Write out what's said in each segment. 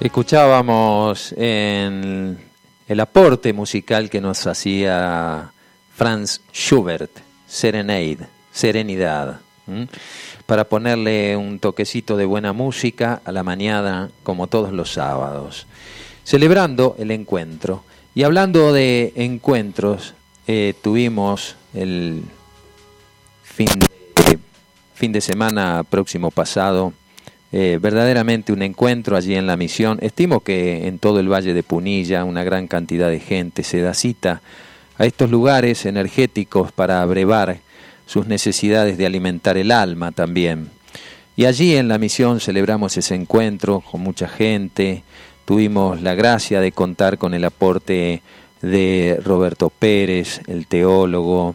Escuchábamos en el aporte musical que nos hacía Franz Schubert, Serenade, Serenidad, para ponerle un toquecito de buena música a la mañana como todos los sábados, celebrando el encuentro. Y hablando de encuentros, eh, tuvimos el fin de, fin de semana próximo pasado eh, verdaderamente un encuentro allí en la misión. Estimo que en todo el Valle de Punilla una gran cantidad de gente se da cita a estos lugares energéticos para abrevar sus necesidades de alimentar el alma también. Y allí en la misión celebramos ese encuentro con mucha gente, tuvimos la gracia de contar con el aporte de Roberto Pérez, el teólogo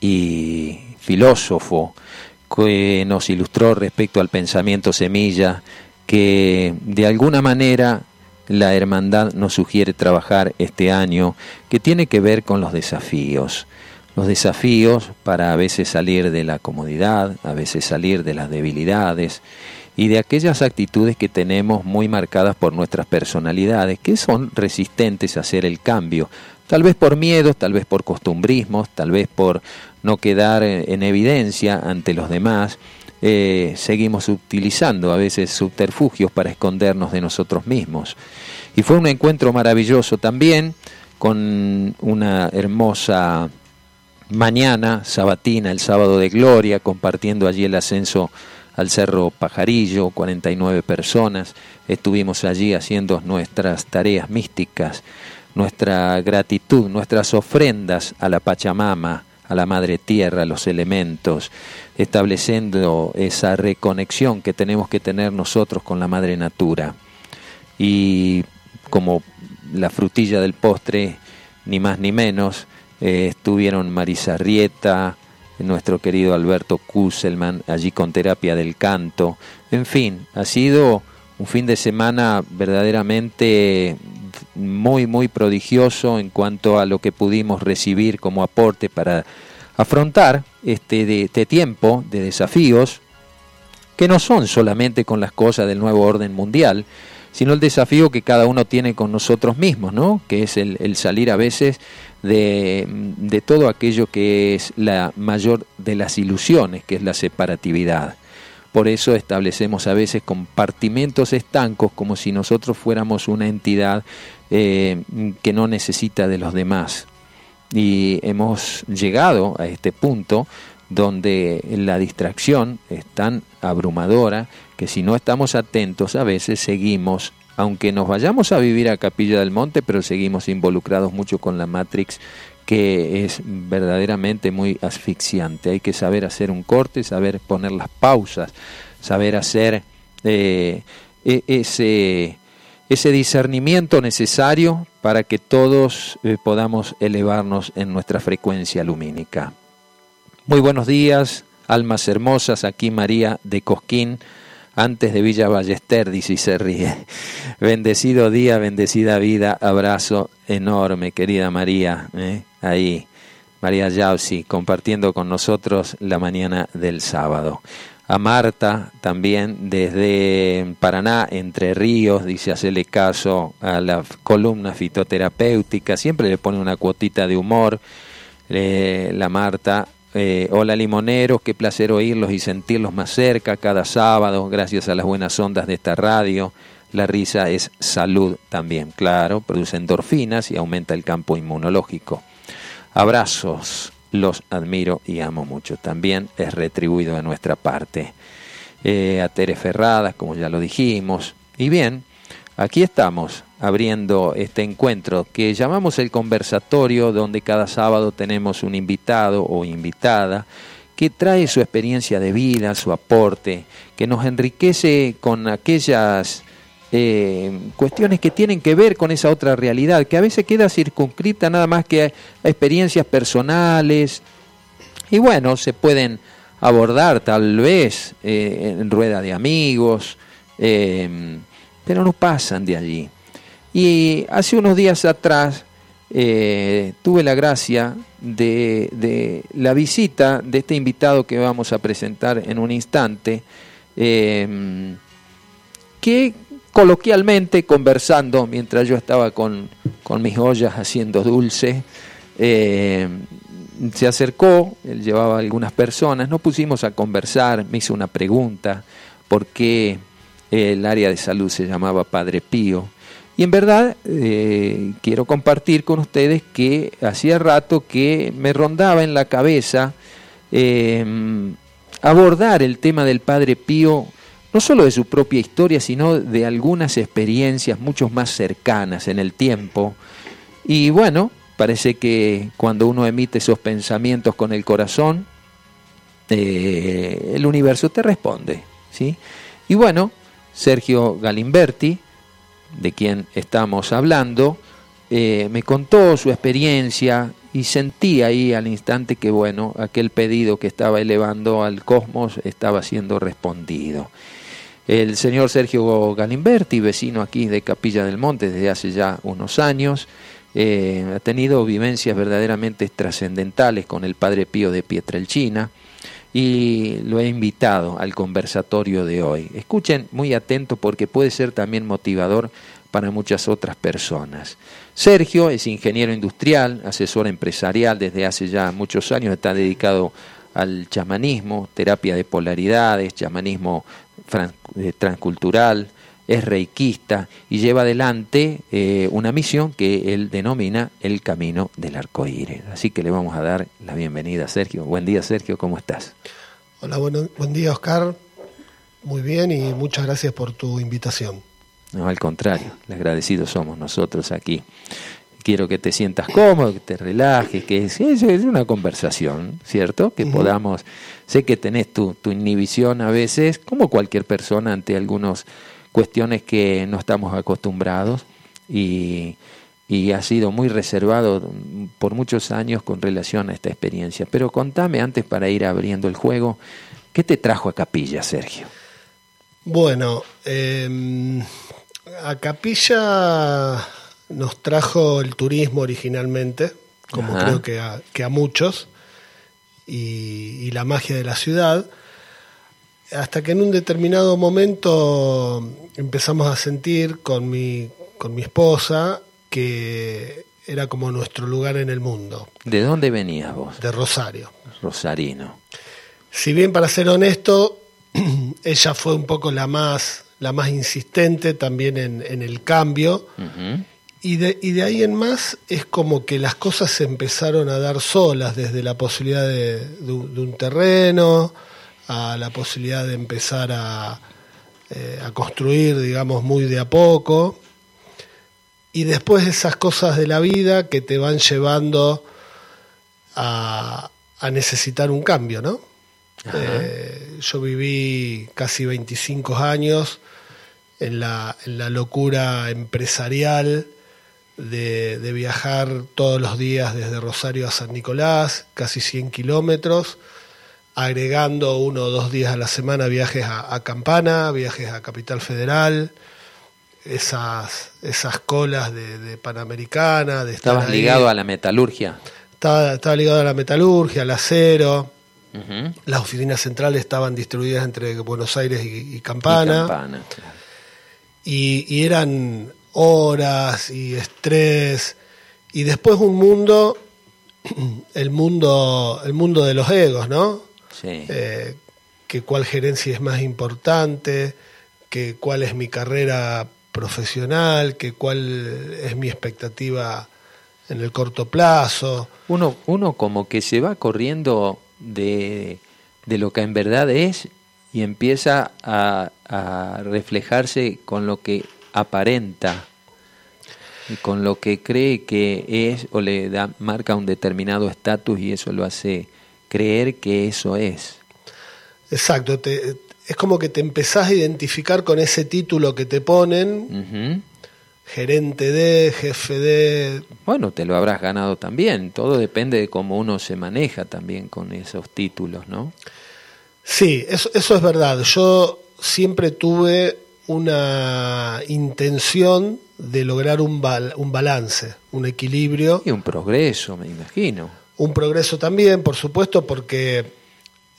y filósofo, que nos ilustró respecto al pensamiento semilla, que de alguna manera la hermandad nos sugiere trabajar este año, que tiene que ver con los desafíos. Los desafíos para a veces salir de la comodidad, a veces salir de las debilidades y de aquellas actitudes que tenemos muy marcadas por nuestras personalidades, que son resistentes a hacer el cambio, tal vez por miedos, tal vez por costumbrismos, tal vez por no quedar en evidencia ante los demás, eh, seguimos utilizando a veces subterfugios para escondernos de nosotros mismos. Y fue un encuentro maravilloso también, con una hermosa mañana sabatina, el sábado de gloria, compartiendo allí el ascenso al Cerro Pajarillo, 49 personas, estuvimos allí haciendo nuestras tareas místicas, nuestra gratitud, nuestras ofrendas a la Pachamama, a la madre tierra, a los elementos, estableciendo esa reconexión que tenemos que tener nosotros con la madre natura. Y como la frutilla del postre, ni más ni menos, eh, estuvieron Marisa Rieta, nuestro querido Alberto Kusselman, allí con terapia del canto. En fin, ha sido un fin de semana verdaderamente muy, muy prodigioso en cuanto a lo que pudimos recibir como aporte para afrontar este, de, este tiempo de desafíos que no son solamente con las cosas del nuevo orden mundial, sino el desafío que cada uno tiene con nosotros mismos, ¿no? que es el, el salir a veces de, de, todo aquello que es la mayor de las ilusiones, que es la separatividad. Por eso establecemos a veces compartimentos estancos como si nosotros fuéramos una entidad eh, que no necesita de los demás. Y hemos llegado a este punto donde la distracción es tan abrumadora que si no estamos atentos a veces seguimos, aunque nos vayamos a vivir a Capilla del Monte, pero seguimos involucrados mucho con la Matrix que es verdaderamente muy asfixiante. Hay que saber hacer un corte, saber poner las pausas, saber hacer eh, e-, ese, ese discernimiento necesario para que todos eh, podamos elevarnos en nuestra frecuencia lumínica. Muy buenos días, almas hermosas, aquí María de Cosquín antes de Villa Ballester, dice y se ríe. Bendecido día, bendecida vida, abrazo enorme, querida María, ¿eh? ahí, María Yausi, compartiendo con nosotros la mañana del sábado. A Marta también desde Paraná, Entre Ríos, dice hacerle caso a la columna fitoterapéutica, siempre le pone una cuotita de humor. la Marta eh, hola limoneros, qué placer oírlos y sentirlos más cerca cada sábado, gracias a las buenas ondas de esta radio. La risa es salud también, claro, produce endorfinas y aumenta el campo inmunológico. Abrazos, los admiro y amo mucho. También es retribuido de nuestra parte. Eh, a Tere Ferradas, como ya lo dijimos. Y bien, aquí estamos abriendo este encuentro que llamamos el conversatorio, donde cada sábado tenemos un invitado o invitada que trae su experiencia de vida, su aporte, que nos enriquece con aquellas eh, cuestiones que tienen que ver con esa otra realidad, que a veces queda circunscrita nada más que a experiencias personales, y bueno, se pueden abordar tal vez eh, en rueda de amigos, eh, pero no pasan de allí. Y hace unos días atrás eh, tuve la gracia de, la visita de este invitado que vamos a presentar en un instante, em, que coloquialmente conversando mientras yo estaba con, con mis ollas haciendo dulce. Eh, se acercó, él llevaba algunas personas, nos pusimos a conversar, me hizo una pregunta, ¿por qué el área de salud se llamaba Padre Pío? Y en verdad eh, quiero compartir con ustedes que hacía rato que me rondaba en la cabeza eh, abordar el tema del Padre Pío, no solo de su propia historia, sino de algunas experiencias mucho más cercanas en el tiempo. Y bueno, parece que cuando uno emite esos pensamientos con el corazón, eh, el universo te responde. ¿sí? Y bueno, Sergio Galimberti, de quien estamos hablando, eh, me contó su experiencia y sentí ahí al instante que, bueno, aquel pedido que estaba elevando al cosmos estaba siendo respondido. El señor Sergio Galimberti, vecino aquí de Capilla del Monte desde hace ya unos años, eh, ha tenido vivencias verdaderamente trascendentales con el Padre Pío de Pietrelcina y lo he invitado al conversatorio de hoy. Escuchen muy atento porque puede ser también motivador para muchas otras personas. Sergio es ingeniero industrial, asesor empresarial desde hace ya muchos años, está dedicado al chamanismo, terapia de polaridades, chamanismo transcultural, es reikista y lleva adelante eh, una misión que él denomina el camino del arcoíris. Así que le vamos a dar la bienvenida a Sergio. Buen día Sergio, ¿cómo estás? Hola, bueno, buen día Oscar. Muy bien y muchas gracias por tu invitación. No, al contrario, le agradecidos somos nosotros aquí. Quiero que te sientas cómodo, que te relajes, que es, es una conversación, ¿cierto? Que podamos, sé que tenés tu, tu inhibición a veces, como cualquier persona, ante algunas cuestiones que no estamos acostumbrados y, y ha sido muy reservado por muchos años con relación a esta experiencia. Pero contame antes para ir abriendo el juego, ¿qué te trajo a Capilla, Sergio? Bueno, eh, a Capilla nos trajo el turismo originalmente, como creo que a, que a muchos, y, la magia de la ciudad, hasta que en un determinado momento empezamos a sentir con mi, con mi esposa que era como nuestro lugar en el mundo. ¿De dónde venías vos? De Rosario. Rosarino. Si bien, para ser honesto, ella fue un poco la más la más insistente también en, el cambio. Y, de, y de ahí en más es como que las cosas se empezaron a dar solas, desde la posibilidad de, un terreno, a la posibilidad de empezar a, eh, a construir, digamos, muy de a poco. Y después esas cosas de la vida que te van llevando a, a necesitar un cambio, ¿no? Eh, yo viví casi 25 años en la, en la locura empresarial de, de, viajar todos los días desde Rosario a San Nicolás, casi 100 kilómetros, agregando uno o dos días a la semana viajes a, Campana, viajes a Capital Federal, esas, esas colas de, Panamericana. De ¿Estabas ligado a la metalurgia? Estaba, estaba, ligado a la metalurgia, al acero. Las oficinas centrales estaban distribuidas entre Buenos Aires y, Campana. Y Campana claro y, eran horas y estrés. Y después un mundo el mundo el mundo de los egos no sí. Eh, que cuál gerencia es más importante que cuál es mi carrera profesional que cuál es mi expectativa en el corto plazo. Uno uno como que se va corriendo de de lo que en verdad es y empieza a, reflejarse con lo que aparenta y con lo que cree que es o le da marca un determinado estatus y eso lo hace creer que eso es. Exacto, te, es como que te empezás a identificar con ese título que te ponen, gerente de, jefe de... Bueno, te lo habrás ganado también, todo depende de cómo uno se maneja también con esos títulos, ¿no? Sí, eso, eso es verdad. Yo siempre tuve una intención de lograr un, un balance, un equilibrio. Y un progreso, me imagino. Un progreso también, por supuesto, porque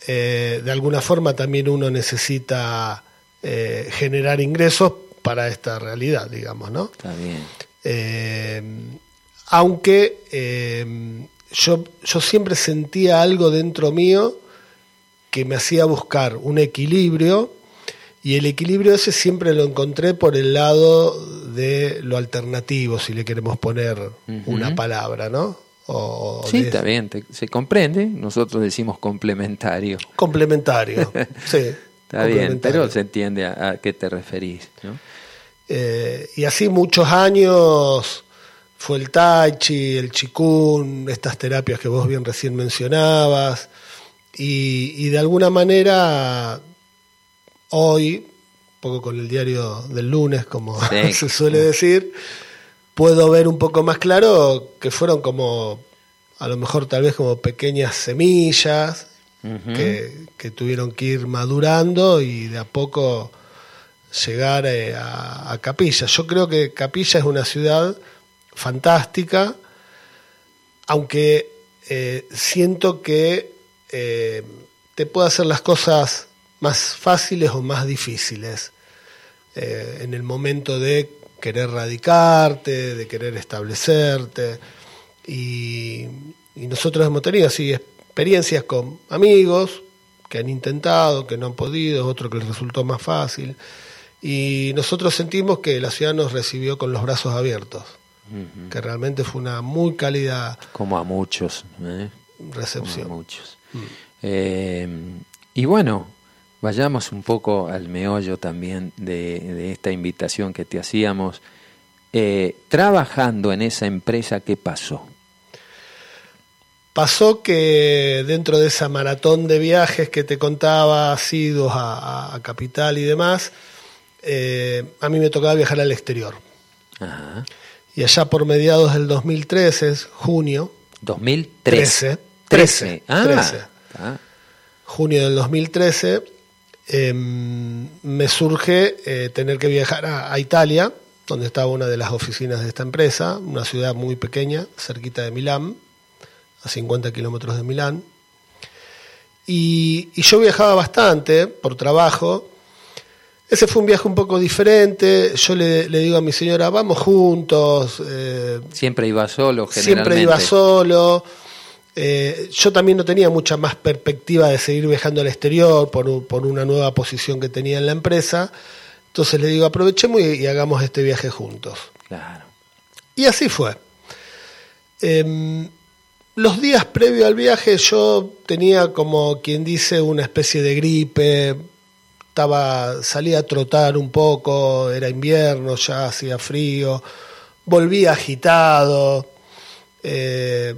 eh, de alguna forma también uno necesita eh, generar ingresos para esta realidad, digamos, ¿no? Está bien. Eh, aunque yo, yo siempre sentía algo dentro mío que me hacía buscar un equilibrio y el equilibrio ese siempre lo encontré por el lado de lo alternativo, si le queremos poner una palabra, ¿no? sí, está bien, se comprende. Nosotros decimos complementario. Complementario, sí. Está bien, pero se entiende a, qué te referís. ¿no? Eh, y así muchos años fue el Tai Chi, el Chikun, estas terapias que vos bien recién mencionabas. Y, de alguna manera, hoy, un poco con el diario del lunes, como se suele decir, puedo ver un poco más claro que fueron como, a lo mejor tal vez como pequeñas semillas que, tuvieron que ir madurando y de a poco llegar eh, a, Capilla. Yo creo que Capilla es una ciudad fantástica, aunque eh, siento que eh, te puede hacer las cosas más fáciles o más difíciles en el momento de querer radicarte, de querer establecerte. Y, nosotros hemos tenido así experiencias con amigos que han intentado, que no han podido, otro que les resultó más fácil. Y nosotros sentimos que la ciudad nos recibió con los brazos abiertos, que realmente fue una muy cálida... Como a muchos. ¿eh? Recepción. Como a muchos. Mm. Eh, y bueno, vayamos un poco al meollo también de, esta invitación que te hacíamos. Eh, trabajando en esa empresa, ¿qué pasó? Pasó que dentro de esa maratón de viajes que te contaba, asidos a, Capital y demás, eh, a mí me tocaba viajar al exterior. Y allá por mediados del 2013, junio. 2013. 13. 13. Ah, Junio del 2013, Em, me surge eh, tener que viajar a, Italia, donde estaba una de las oficinas de esta empresa, una ciudad muy pequeña, cerquita de Milán, a 50 kilómetros de Milán. Y, yo viajaba bastante por trabajo. Ese fue un viaje un poco diferente. Yo le, digo a mi señora, vamos juntos. Eh, siempre iba solo, generalmente. Siempre iba solo. Eh, yo también no tenía mucha más perspectiva de seguir viajando al exterior por, por, una nueva posición que tenía en la empresa. Entonces le digo, aprovechemos y, hagamos este viaje juntos. Claro. Y así fue. Em, los días previos al viaje yo tenía como quien dice una especie de gripe, estaba, salía a trotar un poco, era invierno, ya hacía frío, volvía agitado. Eh,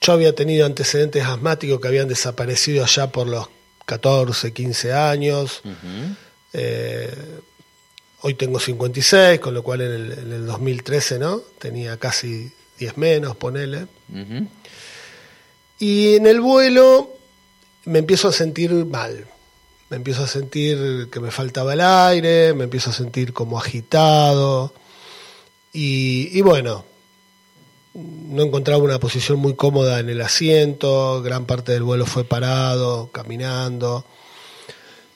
yo había tenido antecedentes asmáticos que habían desaparecido allá por los 14, 15 años. Eh, hoy tengo 56, con lo cual en el, 2013 ¿no? tenía casi 10 menos, ponele. Y en el vuelo me empiezo a sentir mal. Me empiezo a sentir que me faltaba el aire, me empiezo a sentir como agitado. y bueno, no encontraba una posición muy cómoda en el asiento, gran parte del vuelo fue parado, caminando.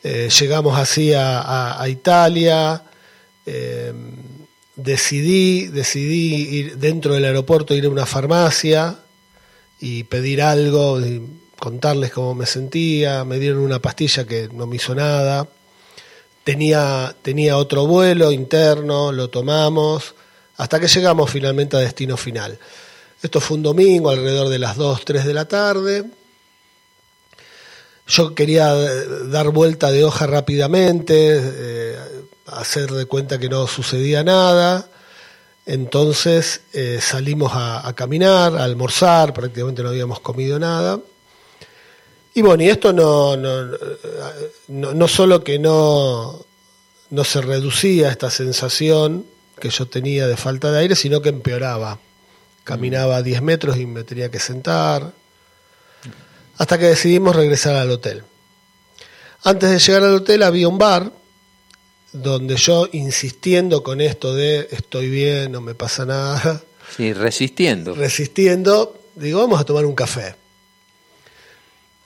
Eh, llegamos así a, Italia, eh, decidí, decidí ir dentro del aeropuerto, ir a una farmacia y pedir algo, y contarles cómo me sentía, me dieron una pastilla que no me hizo nada. Tenía, tenía otro vuelo interno, lo tomamos hasta que llegamos finalmente a destino final. Esto fue un domingo alrededor de las 2, 3 de la tarde. Yo quería eh, dar vuelta de hoja rápidamente, eh, hacer de cuenta que no sucedía nada. Entonces eh, salimos a, caminar, a almorzar, prácticamente no habíamos comido nada. Y bueno, y esto no, no, no, no solo que no, no se reducía esta sensación, que yo tenía de falta de aire, sino que empeoraba. Caminaba 10 metros y me tenía que sentar, hasta que decidimos regresar al hotel. Antes de llegar al hotel había un bar donde yo insistiendo con esto de estoy bien, no me pasa nada. Sí, resistiendo. Resistiendo, digo, vamos a tomar un café.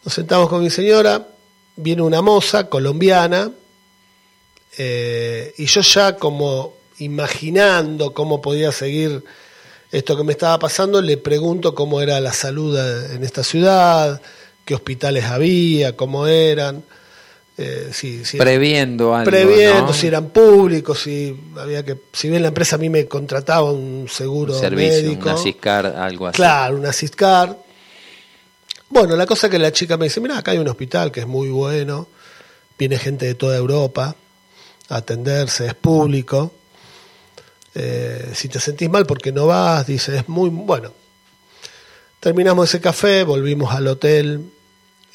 Nos sentamos con mi señora, viene una moza colombiana, Eh, y yo ya como imaginando cómo podía seguir esto que me estaba pasando, le pregunto cómo era la salud en esta ciudad, qué hospitales había, cómo eran. Eh, si, previendo algo, previendo si eran públicos si había que si bien la empresa a mí me contrataba un seguro servicio, médico. Una Ciscar algo así. Claro una Ciscar bueno la cosa que la chica me dice mira acá hay un hospital que es muy bueno viene gente de toda Europa a atenderse es público eh, si te sentís mal porque no vas dice es muy bueno terminamos ese café volvimos al hotel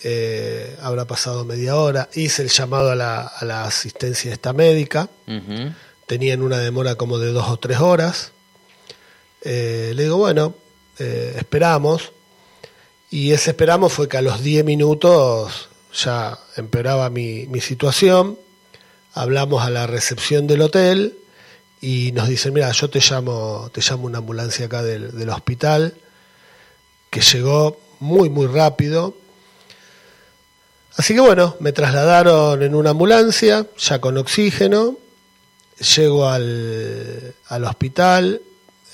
eh, habrá pasado media hora, hice el llamado a la, a la asistencia esta médica, tenían una demora como de dos o tres horas, eh, le digo, bueno, esperamos, y ese esperamos fue que a los diez minutos ya empeoraba mi, mi situación, hablamos a la recepción del hotel y nos dicen, mira, yo te llamo, te llamo una ambulancia acá del, del hospital, que llegó muy, muy rápido, Así que bueno, me trasladaron en una ambulancia, ya con oxígeno, llego al, al hospital,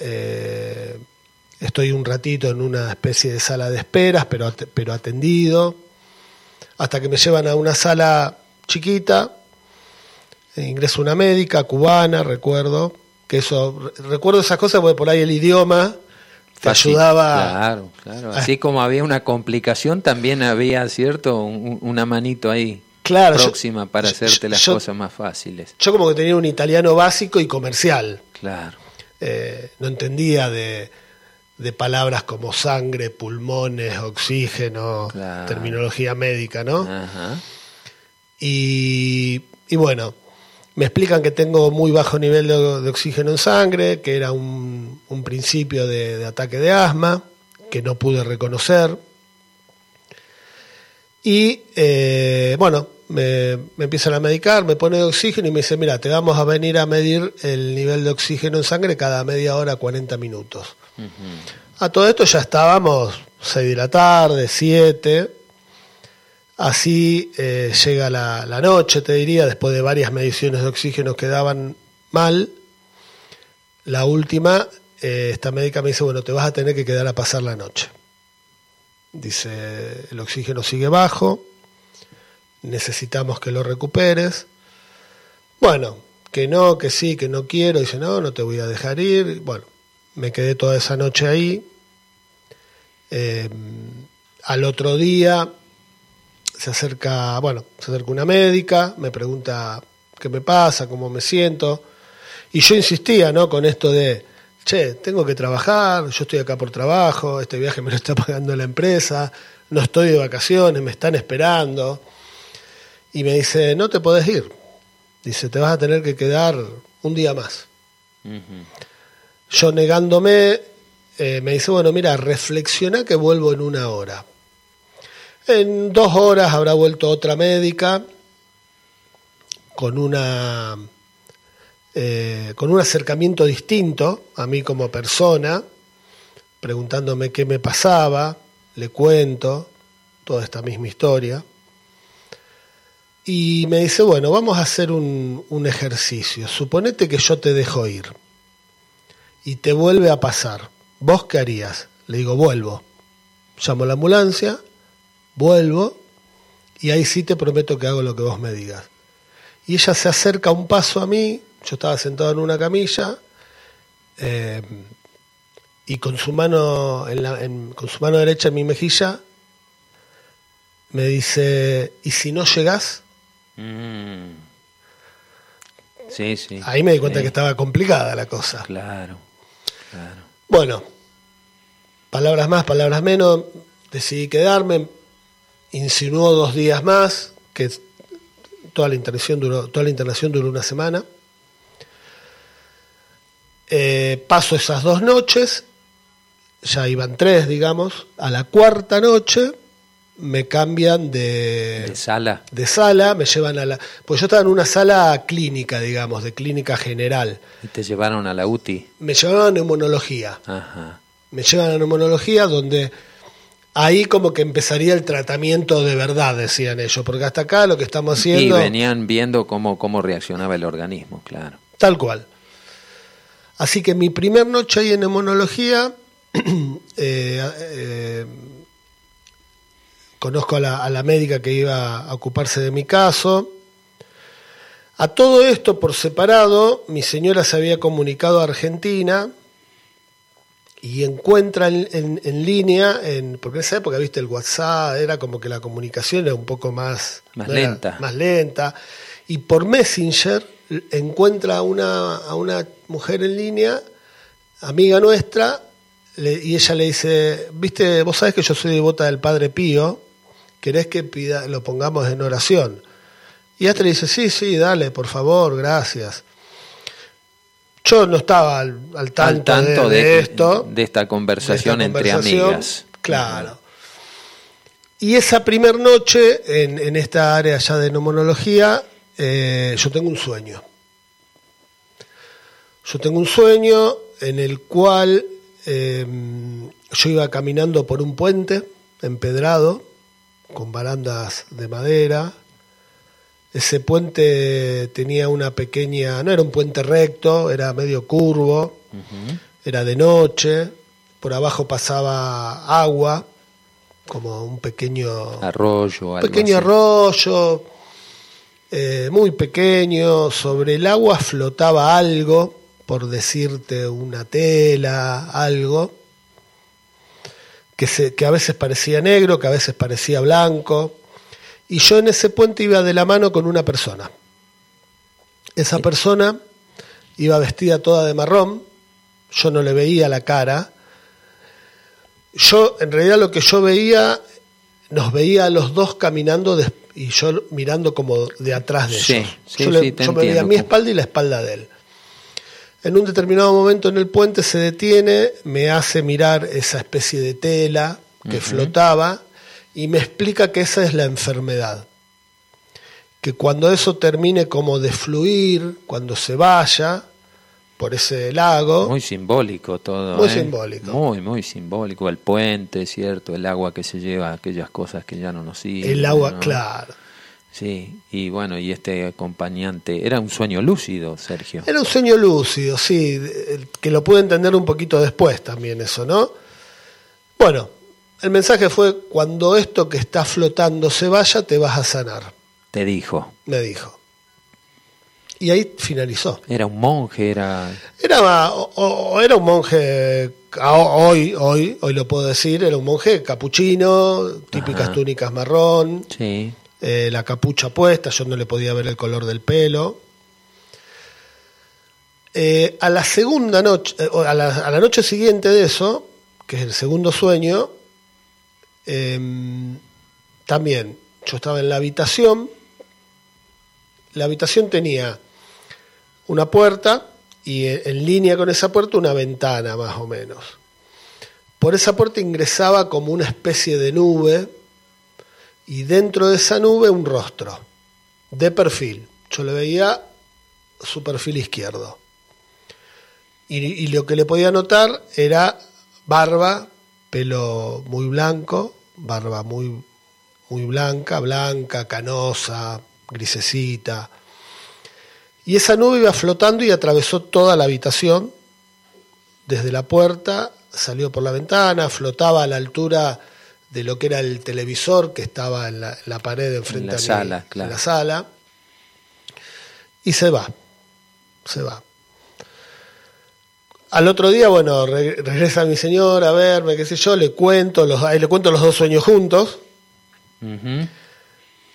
eh, estoy un ratito en una especie de sala de esperas, pero, pero atendido, hasta que me llevan a una sala chiquita, ingreso una médica cubana, recuerdo, que eso, recuerdo esas cosas porque por ahí el idioma te ayudaba. Claro, claro. Así como había una complicación, también había, ¿cierto? una manito ahí. Claro, próxima para hacerte las cosas más fáciles. Yo como que tenía un italiano básico y comercial. Claro. Eh, no entendía de, de, palabras como sangre, pulmones, oxígeno, terminología médica, ¿no? Ajá. Y, y bueno, me explican que tengo muy bajo nivel de, oxígeno en sangre, que era un, principio de, ataque de asma, que no pude reconocer. Y eh, bueno, me, empiezan a medicar, me pone oxígeno y me dice, mira, te vamos a venir a medir el nivel de oxígeno en sangre cada media hora, 40 minutos. A todo esto ya estábamos 6 de la tarde, 7 Así eh, llega la, noche, te diría, después de varias mediciones de oxígeno que daban mal. La última, eh, esta médica me dice, bueno, te vas a tener que quedar a pasar la noche. Dice, el oxígeno sigue bajo, necesitamos que lo recuperes. Bueno, que no, que sí, que no quiero. Dice, no, no te voy a dejar ir. Bueno, me quedé toda esa noche ahí. Eh, al otro día se acerca, bueno, se acerca una médica, me pregunta qué me pasa, cómo me siento. Y yo insistía, ¿no? Con esto de, che, tengo que trabajar, yo estoy acá por trabajo, este viaje me lo está pagando la empresa, no estoy de vacaciones, me están esperando. Y me dice, no te podés ir. Dice, te vas a tener que quedar un día más. Yo negándome, eh, me dice, bueno, mira, reflexiona que vuelvo en una hora. En dos horas habrá vuelto otra médica con una eh, con un acercamiento distinto a mí como persona, preguntándome qué me pasaba, le cuento toda esta misma historia. Y me dice, bueno, vamos a hacer un, un ejercicio. Suponete que yo te dejo ir y te vuelve a pasar. ¿Vos qué harías? Le digo, vuelvo. Llamo a la ambulancia, vuelvo y ahí sí te prometo que hago lo que vos me digas. Y ella se acerca un paso a mí, yo estaba sentado en una camilla, eh, y con su mano en la, con su mano derecha en mi mejilla me dice y si no llegás mm. sí sí. Ahí me di cuenta que estaba complicada la cosa. Claro claro. Bueno palabras más palabras menos decidí quedarme insinuó dos días más, que toda la internación duró, toda la internación duró una semana. Eh, paso esas dos noches, ya iban tres, digamos, a la cuarta noche me cambian de, de, sala. De sala, me llevan a la. Pues yo estaba en una sala clínica, digamos, de clínica general. ¿Y te llevaron a la UTI? Me llevaron a neumonología. Ajá. Me llevan a neumonología donde ahí como que empezaría el tratamiento de verdad, decían ellos, porque hasta acá lo que estamos haciendo... Y venían viendo cómo, cómo reaccionaba el organismo, claro. Tal cual. Así que mi primer noche ahí en neumonología, eh, eh, conozco a la, a la médica que iba a ocuparse de mi caso. A todo esto, por separado, mi señora se había comunicado a Argentina y encuentra en, en, línea, en, porque en esa época, viste, el WhatsApp era como que la comunicación era un poco más, más lenta. Más lenta. Y por Messenger encuentra a una, a una mujer en línea, amiga nuestra, le, y ella le dice, viste, vos sabés que yo soy devota del Padre Pío, ¿querés que pida, lo pongamos en oración? Y hasta le dice, sí, sí, dale, por favor, gracias. Yo no estaba al, al, tanto, al tanto de, de, de, esto. De esta conversación, de esta entre amigas. Claro. Y esa primer noche, en, en, esta área ya de neumonología, eh, yo tengo un sueño. Yo tengo un sueño en el cual eh, yo iba caminando por un puente empedrado, con barandas de madera, ese puente tenía una pequeña, no era un puente recto, era medio curvo, uh -huh. era de noche, por abajo pasaba agua, como un pequeño arroyo, un pequeño arroyo, eh, muy pequeño, sobre el agua flotaba algo, por decirte una tela, algo, que, se, que a veces parecía negro, que a veces parecía blanco y yo en ese puente iba de la mano con una persona. Esa persona iba vestida toda de marrón, yo no le veía la cara. Yo, en realidad, lo que yo veía, nos veía a los dos caminando de, y yo mirando como de atrás de sí, ellos. Sí, yo, sí, me veía mi espalda y la espalda de él. En un determinado momento en el puente se detiene, me hace mirar esa especie de tela que uh -huh. flotaba y me explica que esa es la enfermedad. Que cuando eso termine como de fluir, cuando se vaya por ese lago. Muy simbólico todo. Muy ¿eh? simbólico. Muy, muy simbólico. El puente, ¿cierto? El agua que se lleva, aquellas cosas que ya no nos sirven. El agua, ¿no? claro. Sí, y bueno, y este acompañante, era un sueño lúcido, Sergio. Era un sueño lúcido, sí, que lo pude entender un poquito después también eso, ¿no? Bueno, el mensaje fue, cuando esto que está flotando se vaya, te vas a sanar. Te dijo. Me dijo. Y ahí finalizó. Era un monje, era... Era, o, o, era un monje, hoy, hoy, hoy lo puedo decir, era un monje capuchino, típicas Ajá. túnicas marrón, Sí. eh, la capucha puesta, yo no le podía ver el color del pelo. Eh, a la segunda noche, eh, a, la, a la noche siguiente de eso, que es el segundo sueño, eh, también yo estaba en la habitación. La habitación tenía una puerta y en línea con esa puerta una ventana más o menos. Por esa puerta ingresaba como una especie de nube y dentro de esa nube un rostro de perfil. Yo le veía su perfil izquierdo. Y lo que le podía notar era barba, pelo muy blanco, barba muy, muy blanca, blanca, canosa, grisecita. Y esa nube iba flotando y atravesó toda la habitación, desde la puerta, salió por la ventana, flotaba a la altura de lo que era el televisor que estaba en la, en la pared enfrente En la a mí, sala, claro. en la sala, y se va, se va. Al otro día, bueno, re regresa mi señor a verme, qué sé yo, le cuento los, le cuento los dos sueños juntos. Uh -huh.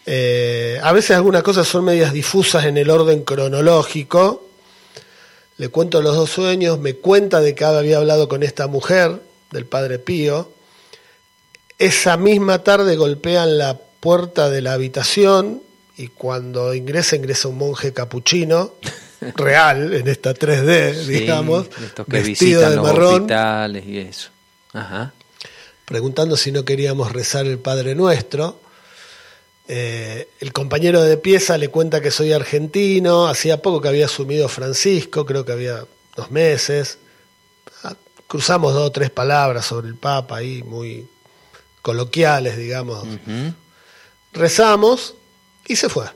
eh, a veces algunas cosas son medias difusas en el orden cronológico. Le cuento los dos sueños, me cuenta de que había hablado con esta mujer, del padre Pío. Esa misma tarde golpean la puerta de la habitación y cuando ingresa, ingresa un monje capuchino real en esta 3D, sí, digamos, estos que vestido de los marrón, hospitales y eso. Ajá. preguntando si no queríamos rezar el Padre Nuestro. Eh, el compañero de pieza le cuenta que soy argentino, hacía poco que había asumido Francisco, creo que había dos meses. Ah, Cruzamos dos o tres palabras sobre el Papa ahí, muy coloquiales, digamos. Rezamos y se fue.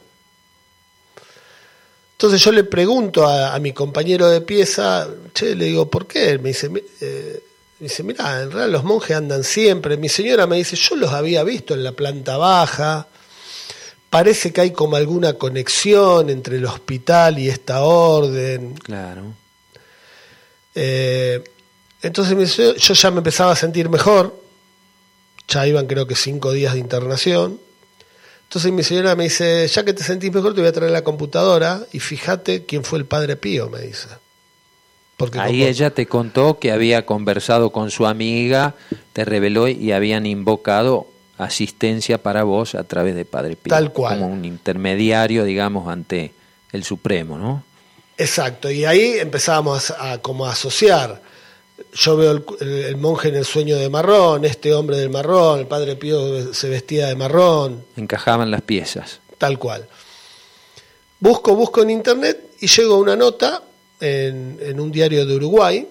Entonces yo le pregunto a, mi compañero de pieza, che, le digo, ¿por qué? Me dice, eh, me dice, mira, en realidad los monjes andan siempre. Mi señora me dice, yo los había visto en la planta baja. Parece que hay como alguna conexión entre el hospital y esta orden. Claro. Eh, entonces yo ya me empezaba a sentir mejor. Ya iban creo que cinco días de internación. Entonces mi señora me dice, ya que te sentís mejor, te voy a traer la computadora y fíjate quién fue el padre Pío, me dice. Porque Ahí ella te contó que había conversado con su amiga, te reveló y habían invocado asistencia para vos a través de Padre Pío. Tal cual. Como un intermediario, digamos, ante el Supremo, ¿no? Exacto, y ahí empezábamos a, como a asociar yo veo el, monje en el sueño de marrón, este hombre del marrón, el padre Pío se vestía de marrón. Encajaban las piezas. Tal cual. Busco, busco en internet y llego a una nota en, un diario de Uruguay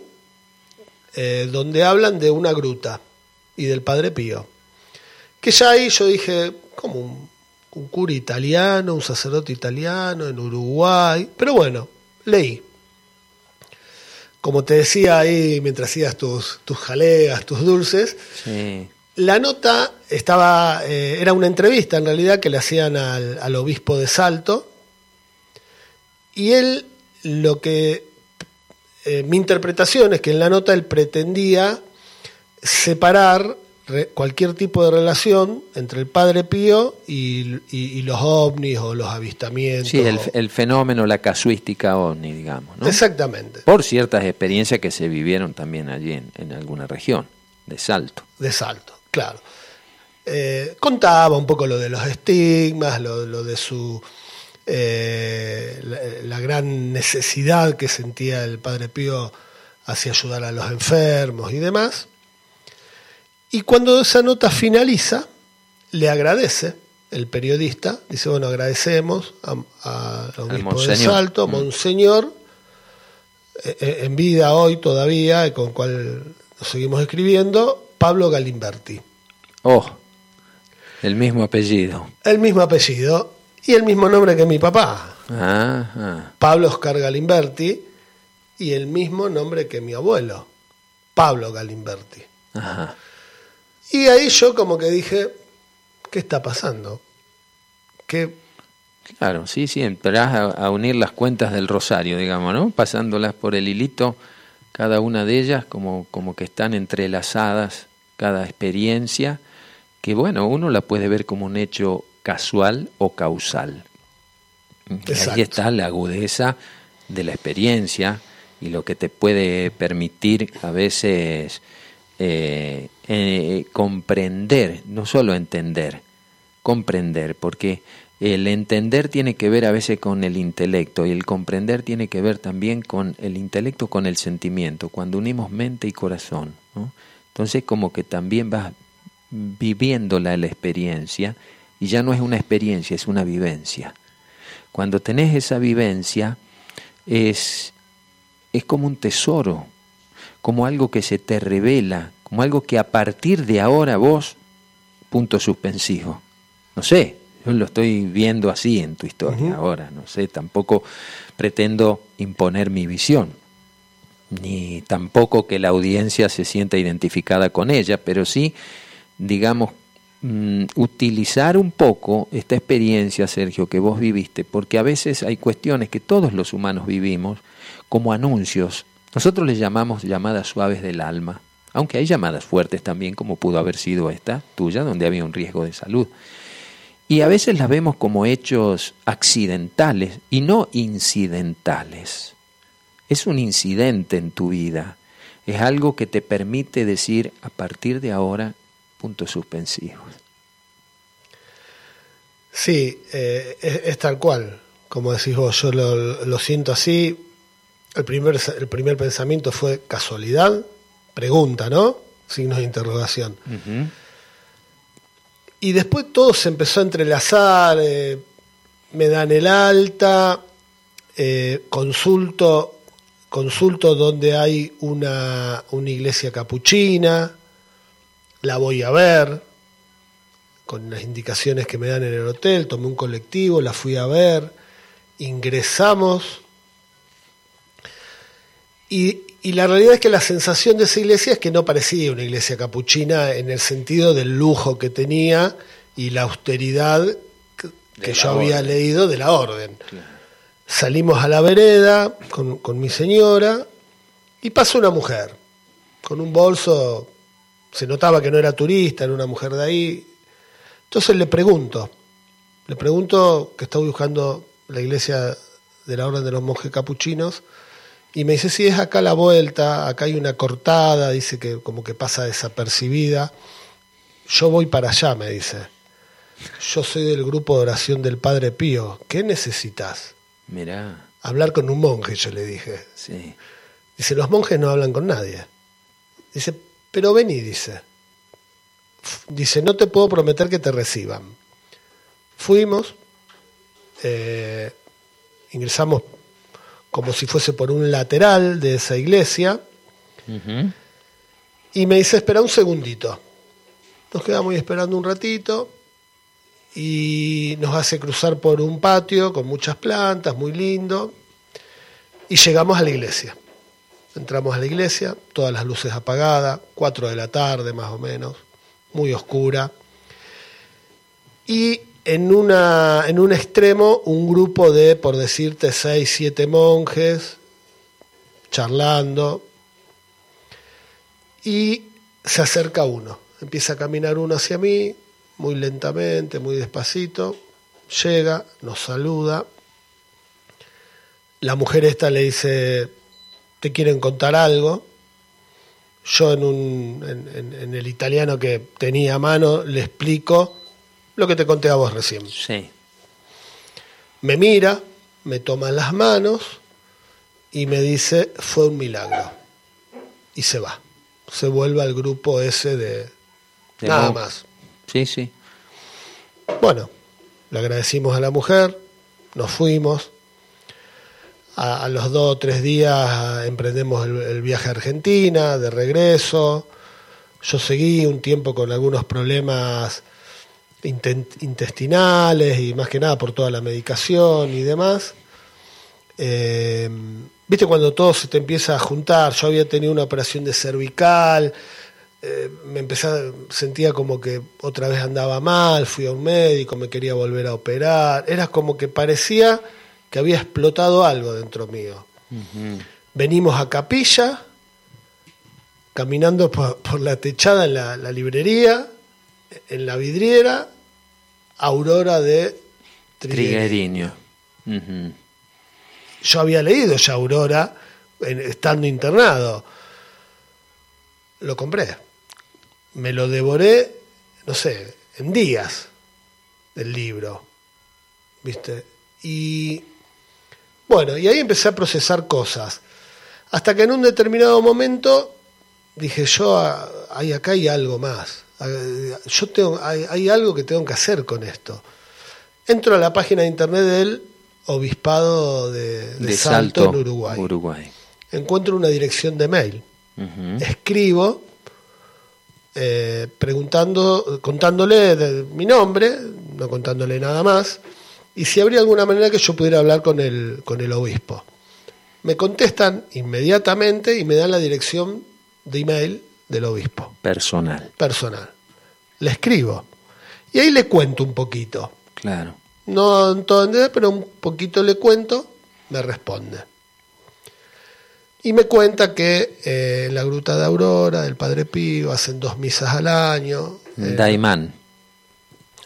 eh, donde hablan de una gruta y del padre Pío. Que ya ahí yo dije, como un, un cura italiano, un sacerdote italiano en Uruguay, pero bueno, leí como te decía ahí mientras hacías tus, tus jaleas, tus dulces, la nota estaba, eh, era una entrevista en realidad que le hacían al, obispo de Salto, y él lo que, eh, mi interpretación es que en la nota él pretendía separar cualquier tipo de relación entre el Padre Pío y, los ovnis o los avistamientos. Sí, el, fenómeno, la casuística ovni, digamos. ¿no? Exactamente. Por ciertas experiencias que se vivieron también allí en, alguna región, de Salto. De Salto, claro. Eh, contaba un poco lo de los estigmas, lo, de su... Eh, la, la gran necesidad que sentía el Padre Pío hacia ayudar a los enfermos y demás. Y cuando esa nota finaliza, le agradece el periodista, dice, bueno, agradecemos a, obispo de Salto, mm. Monseñor, eh, eh, en vida hoy todavía, con cual nos seguimos escribiendo, Pablo Galimberti. Oh, el mismo apellido. El mismo apellido y el mismo nombre que mi papá. Pablo Oscar Galimberti y el mismo nombre que mi abuelo, Pablo Galimberti. Ajá. Y ahí yo como que dije, ¿qué está pasando? ¿Qué... Claro, sí, sí, empezás a, unir las cuentas del rosario, digamos, ¿no? Pasándolas por el hilito, cada una de ellas como, como que están entrelazadas, cada experiencia, que bueno, uno la puede ver como un hecho casual o causal. Ahí está la agudeza de la experiencia y lo que te puede permitir a veces eh, eh, comprender, no solo entender, comprender, porque el entender tiene que ver a veces con el intelecto y el comprender tiene que ver también con el intelecto, con el sentimiento, cuando unimos mente y corazón. Entonces como que también vas viviéndola la experiencia y ya no es una experiencia, es una vivencia. Cuando tenés esa vivencia es, es como un tesoro, como algo que se te revela, como algo que a partir de ahora vos, punto suspensivo. No sé, yo lo estoy viendo así en tu historia ahora, no sé, tampoco pretendo imponer mi visión, ni tampoco que la audiencia se sienta identificada con ella, pero sí, digamos, mm, utilizar un poco esta experiencia, Sergio, que vos viviste, porque a veces hay cuestiones que todos los humanos vivimos como anuncios. Nosotros les llamamos llamadas suaves del alma, aunque hay llamadas fuertes también, como pudo haber sido esta tuya, donde había un riesgo de salud. Y a veces las vemos como hechos accidentales y no incidentales. Es un incidente en tu vida, es algo que te permite decir a partir de ahora puntos suspensivos. Sí, eh, es, tal cual, como decís vos, yo lo siento así, el primer, el primer pensamiento fue casualidad, pregunta, ¿no? Signos de interrogación. Y después todo se empezó a entrelazar, eh, me dan el alta, eh, consulto, consulto donde hay una, una iglesia capuchina, la voy a ver, con las indicaciones que me dan en el hotel, tomé un colectivo, la fui a ver, ingresamos y, y la realidad es que la sensación de esa iglesia es que no parecía una iglesia capuchina en el sentido del lujo que tenía y la austeridad que, yo había leído de la orden. Salimos a la vereda con, con mi señora y pasó una mujer con un bolso, se notaba que no era turista, era una mujer de ahí. Entonces le pregunto, le pregunto que está buscando la iglesia de la Orden de los Monjes Capuchinos y me dice, sí, es acá la vuelta, acá hay una cortada, dice que como que pasa desapercibida. Yo voy para allá, me dice. Yo soy del grupo de oración del Padre Pío. ¿Qué necesitas? Mirá, Hablar con un monje, yo le dije. sí. Dice, los monjes no hablan con nadie. Dice, pero vení, dice. Dice, no te puedo prometer que te reciban. Fuimos, eh, ingresamos como si fuese por un lateral de esa iglesia y me dice, espera un segundito. Nos quedamos ahí esperando un ratito y nos hace cruzar por un patio con muchas plantas, muy lindo, y llegamos a la iglesia. Entramos a la iglesia, todas las luces apagadas, 4 de la tarde más o menos, muy oscura. Y en, una, en un extremo un grupo de, por decirte, 6, 7 monjes charlando, y se acerca uno. Empieza a caminar uno hacia mí, muy lentamente, muy despacito. Llega, nos saluda. La mujer esta le dice, te quieren contar algo. Yo en, un, en el italiano que tenía a mano le explico lo que te conté a vos recién. Sí. Me mira, me toma las manos y me dice, fue un milagro. Y se va. Se vuelve al grupo ese de... De nada más. Sí, sí. Bueno, le agradecimos a la mujer, nos fuimos. A, a los dos o tres días emprendemos el, el viaje a Argentina, de regreso. Yo seguí un tiempo con algunos problemas intestinales y más que nada por toda la medicación y demás. Eh, Viste cuando todo se te empieza a juntar, yo había tenido una operación de cervical, eh, me empecé, sentía como que otra vez andaba mal, fui a un médico, me quería volver a operar, era como que parecía que había explotado algo dentro mío. Venimos a capilla, caminando por, por la techada en la, la librería, en la vidriera, Aurora de. Trigueriño. Yo había leído ya Aurora en- estando internado. Lo compré. Me lo devoré, no sé, en días del libro. ¿Viste? Y bueno, y ahí empecé a procesar cosas. Hasta que en un determinado momento dije yo, ah, hay acá hay algo más. Ah, Yo tengo, hay, hay algo que tengo que hacer con esto. Entro a la página de internet del obispado de, de De Salto, Salto, en Uruguay. Uruguay. Encuentro una dirección de mail. Escribo eh, preguntando, contándole de- mi nombre, no contándole nada más, y si habría alguna manera que yo pudiera hablar con el, con el obispo. Me contestan inmediatamente y me dan la dirección de email del obispo Personal. personal. Le escribo. Y ahí le cuento un poquito. Claro. No en todo pero un poquito le cuento, me responde. Y me cuenta que eh, en la Gruta de Aurora, del Padre Pío, hacen dos misas al año. eh, Daimán.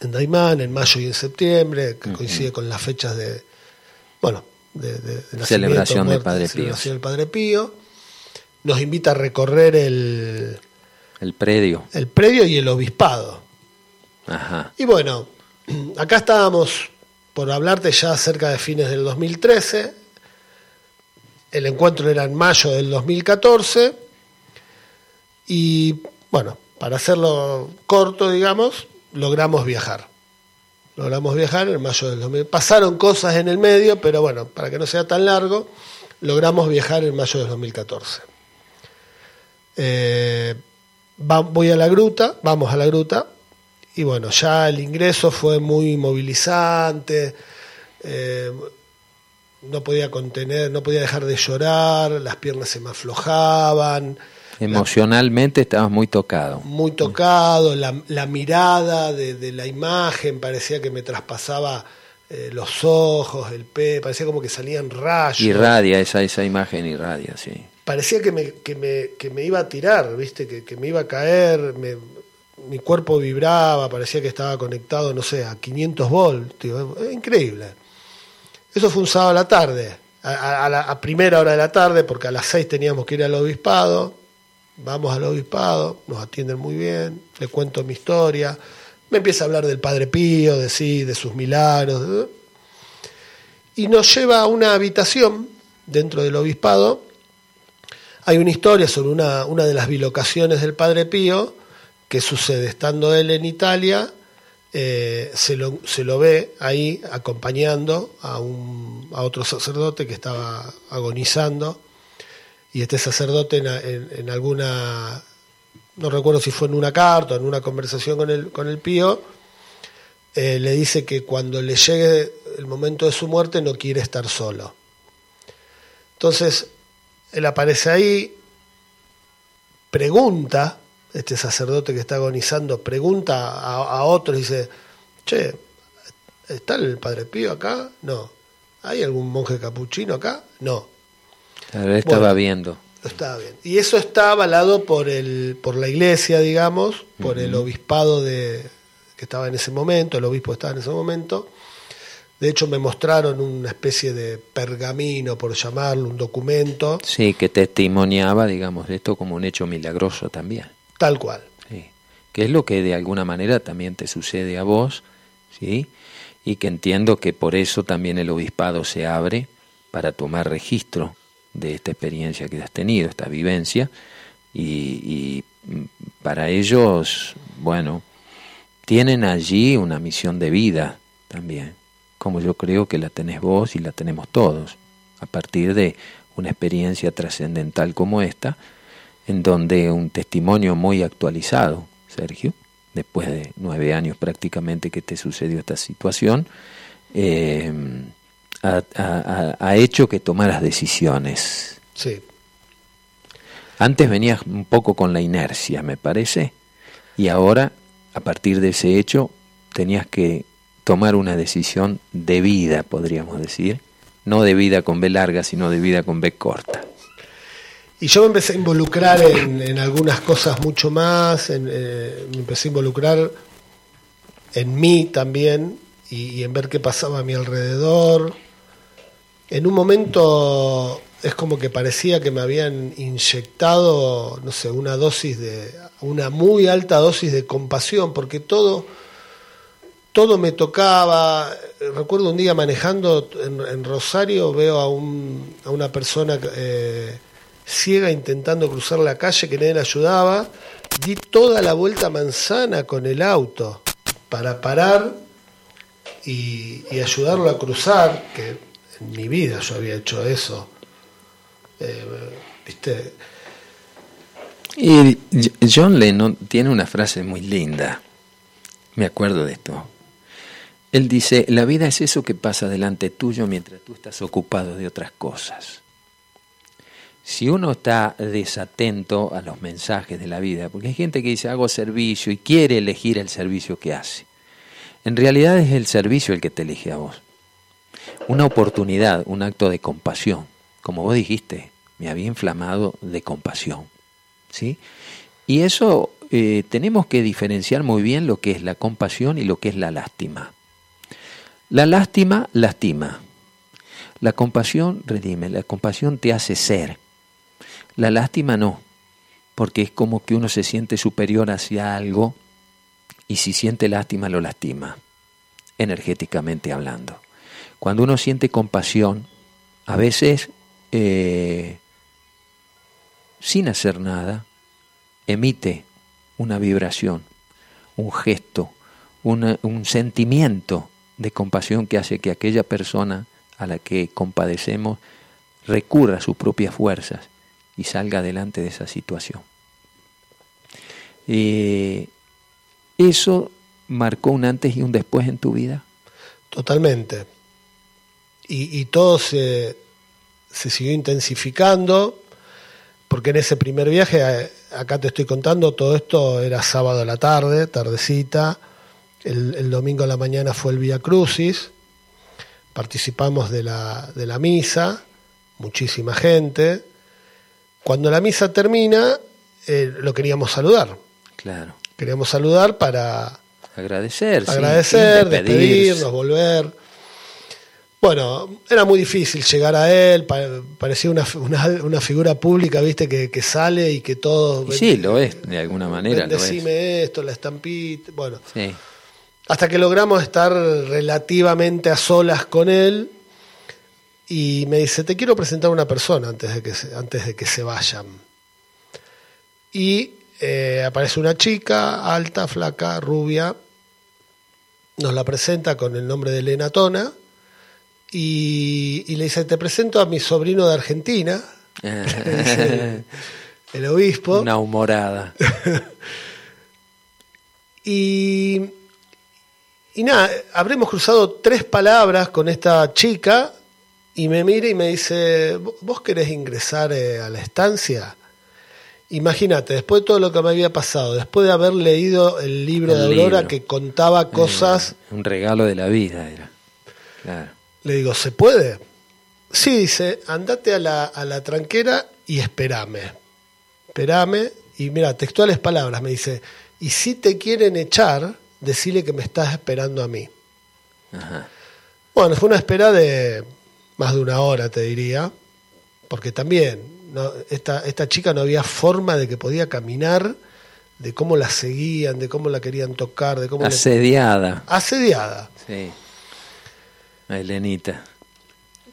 en Daimán, en mayo y en septiembre, que coincide con las fechas de, bueno, de, de- de Celebración del Padre Pío. celebración del Padre Pío. Nos invita a recorrer el, El predio. el predio y el obispado. Ajá. Y bueno, acá estábamos por hablarte ya cerca de fines del 2013. El encuentro era en mayo del 2014. Y bueno, para hacerlo corto, digamos, logramos viajar. Logramos viajar en mayo del 2000. Pasaron cosas en el medio, pero bueno, para que no sea tan largo, logramos viajar en mayo del 2014. Eh, va- voy a la gruta, vamos a la gruta, y bueno, ya el ingreso fue muy movilizante, eh, no podía contener, no podía dejar de llorar, las piernas se me aflojaban. Emocionalmente estabas muy tocado. Muy tocado, la, mirada de, la imagen parecía que me traspasaba eh, los ojos, el pe, parecía como que salían rayos. Irradia, esa, esa imagen irradia, sí. Parecía que me, que me, que me iba a tirar, ¿viste? Que, que me iba a caer, mi cuerpo vibraba, parecía que estaba conectado, no sé, a 500 voltios, increíble. Eso fue un sábado a la tarde, a, la primera hora de la tarde, porque a las 6 teníamos que ir al obispado, vamos al obispado, nos atienden muy bien, le cuento mi historia, me empieza a hablar del Padre Pío, de sí, de sus milagros, y nos lleva a una habitación dentro del obispado. Hay una historia sobre una, una de las bilocaciones del Padre Pío, ¿Qué sucede? Estando él en Italia, eh, se, lo, se, lo, ve ahí acompañando a, un, a otro sacerdote que estaba agonizando y este sacerdote en, alguna, no recuerdo si fue en una carta o en una conversación con el, con el pío, eh, le dice que cuando le llegue el momento de su muerte no quiere estar solo. Entonces, él aparece ahí, pregunta este sacerdote que está agonizando pregunta a, otro y dice, che, ¿está el Padre Pío acá? No. ¿Hay algún monje capuchino acá? No. estaba viendo. Estaba viendo. Y eso está avalado por, el, por la iglesia, digamos, por el obispado de, que estaba en ese momento, el obispo estaba en ese momento. De hecho, me mostraron una especie de pergamino, por llamarlo, un documento. Sí, que testimoniaba, digamos, esto como un hecho milagroso también. Tal cual. Sí. Que es lo que de alguna manera también te sucede a vos, ¿sí? Y que entiendo que por eso también el obispado se abre para tomar registro de esta experiencia que has tenido, esta vivencia, y, para ellos, bueno, tienen allí una misión de vida también, como yo creo que la tenés vos y la tenemos todos, a partir de una experiencia trascendental como esta, en donde un testimonio muy actualizado, Sergio, después de nueve años prácticamente que te sucedió esta situación, eh, ha, hecho que tomaras decisiones. Sí. Antes venías un poco con la inercia, me parece, y ahora, a partir de ese hecho, tenías que tomar una decisión de vida, podríamos decir, no de vida con B larga, sino de vida con B corta. Y yo me empecé a involucrar en, algunas cosas mucho más, eh, me empecé a involucrar en mí también y, en ver qué pasaba a mi alrededor. En un momento es como que parecía que me habían inyectado, no sé, una dosis de, una muy alta dosis de compasión, porque todo, todo me tocaba. Recuerdo un día manejando en, Rosario, veo a, un, a una persona eh, ciega intentando cruzar la calle que nadie le ayudaba, di toda la vuelta manzana con el auto para parar y, ayudarlo a cruzar, que en mi vida yo había hecho eso. Eh, ¿Viste? Y John Lennon tiene una frase muy linda, me acuerdo de esto. Él dice, la vida es eso que pasa delante tuyo mientras tú estás ocupado de otras cosas si uno está desatento a los mensajes de la vida, porque hay gente que dice hago servicio y quiere elegir el servicio que hace, en realidad es el servicio el que te elige a vos. Una oportunidad, un acto de compasión. Como vos dijiste, me había inflamado de compasión. ¿sí? Y eso eh, tenemos que diferenciar muy bien lo que es la compasión y lo que es la lástima. La lástima lastima. La compasión redime. La compasión te hace ser la lástima no, porque es como que uno se siente superior hacia algo y si siente lástima lo lastima, energéticamente hablando. Cuando uno siente compasión, a veces eh, sin hacer nada, emite una vibración, un gesto, un sentimiento de compasión que hace que aquella persona a la que compadecemos recurra a sus propias fuerzas y salga adelante de esa situación. Eh, eso marcó un antes y un después en tu vida? Totalmente. Y, y todo se, se siguió intensificando, porque en ese primer viaje, acá te estoy contando, todo esto era sábado a la tarde, tardecita, el, el domingo a la mañana fue el Vía Crucis, participamos de la, de la misa, muchísima gente. Cuando la misa termina, eh, lo queríamos saludar. Claro. Queríamos saludar para Agradecer. agradecer, despedirnos, volver. Bueno, era muy difícil llegar a él, pa- parecía una, una, una figura pública, viste, que, que sale y que todo... Y sí, lo es, de alguna manera. Decime esto, la estampita, bueno. Sí. Hasta que logramos estar relativamente a solas con él y me dice, te quiero presentar a una persona antes de que se, antes de que se vayan. Y eh, aparece una chica, alta, flaca, rubia, nos la presenta con el nombre de Elena Tona y, y le dice, te presento a mi sobrino de Argentina, el obispo. Una humorada. Y, y nada, habremos cruzado tres palabras con esta chica y me mira y me dice, "¿Vo- ¿vos querés ingresar eh, a la estancia? Imagínate, después de todo lo que me había pasado, después de haber leído el libro El de Aurora libro. que contaba cosas, Un regalo de la vida era. Claro. le digo, ¿se puede? Sí, dice, andate a la, a la tranquera y espérame. Espérame. Y mira, textuales palabras, me dice, y si te quieren echar, decile que me estás esperando a mí. Ajá. Bueno, fue una espera de más de una hora, te diría, porque también no, esta, esta chica no había forma de que podía caminar, de cómo la seguían, de cómo la querían tocar, de cómo... Asediada. Asediada. Sí. A Elenita.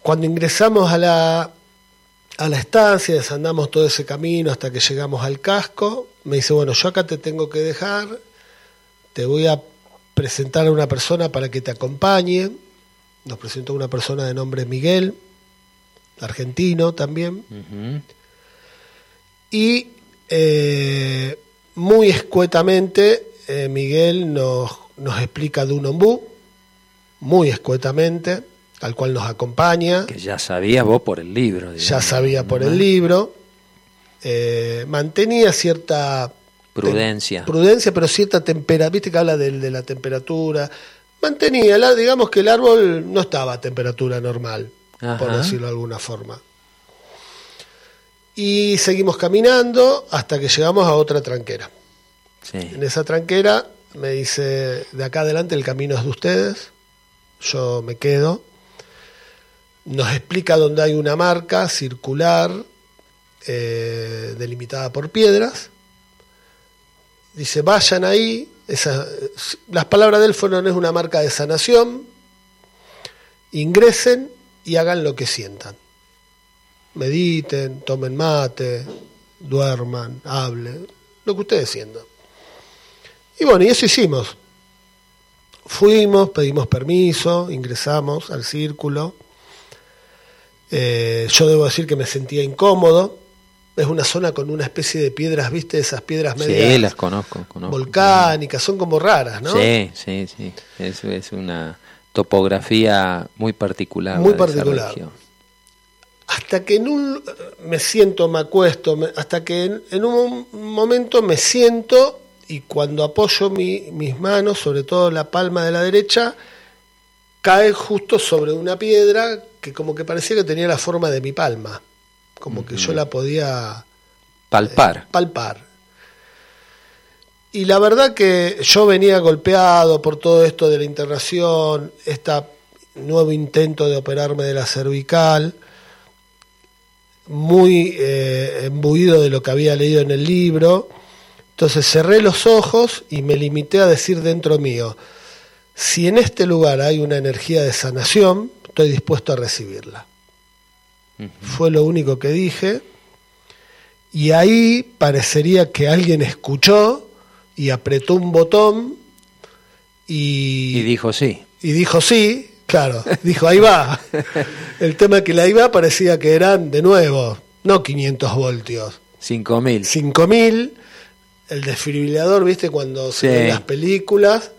Cuando ingresamos a la, a la estancia, desandamos todo ese camino hasta que llegamos al casco, me dice, bueno, yo acá te tengo que dejar, te voy a presentar a una persona para que te acompañe. Nos presentó una persona de nombre Miguel, argentino también, y eh, muy escuetamente eh, Miguel nos, nos explica de un ombú, muy escuetamente, al cual nos acompaña. Que ya sabías vos por el libro. ya digamos. sabía por el libro, eh, mantenía cierta Prudencia. prudencia, pero cierta temperatura, viste que habla de, de la temperatura, mantenía, la- digamos que el árbol no estaba a temperatura normal, por decirlo de alguna forma. Y seguimos caminando hasta que llegamos a otra tranquera. Sí. En esa tranquera me dice, de acá adelante el camino es de ustedes, yo me quedo. Nos explica dónde hay una marca circular eh, delimitada por piedras. Dice, vayan ahí. Esa- las palabras de él fueron, es una marca de sanación. Ingresen y hagan lo que sientan. Mediten, tomen mate, duerman, hablen, lo que ustedes sientan. Y bueno, y eso hicimos. Fuimos, pedimos permiso, ingresamos al círculo. Eh, yo debo decir que me sentía incómodo. Es una zona con una especie de piedras, ¿viste? Esas piedras medias Sí, las conozco. conozco. volcánicas, son como raras, ¿no? Sí, sí, sí. Es, es una topografía muy particular. Muy esa particular. región. Hasta que en un me siento, me acuesto, me- hasta que en, en un momento me siento y cuando apoyo mi- mis manos, sobre todo la palma de la derecha, cae justo sobre una piedra que como que parecía que tenía la forma de mi palma, como que yo la podía Palpar. palpar. Y la verdad que yo venía golpeado por todo esto de la internación, este nuevo intento de operarme de la cervical, muy eh, embuido de lo que había leído en el libro. Entonces cerré los ojos y me limité a decir dentro mío, si en este lugar hay una energía de sanación, estoy dispuesto a recibirla. Fue lo único que dije. Y ahí parecería que alguien escuchó y apretó un botón y, Y dijo sí. y dijo sí, claro, dijo ahí va. El tema que la va parecía que eran de nuevo, no 500 voltios, 5000. 5000. El desfibrilador, viste, cuando se Sí. ven las películas,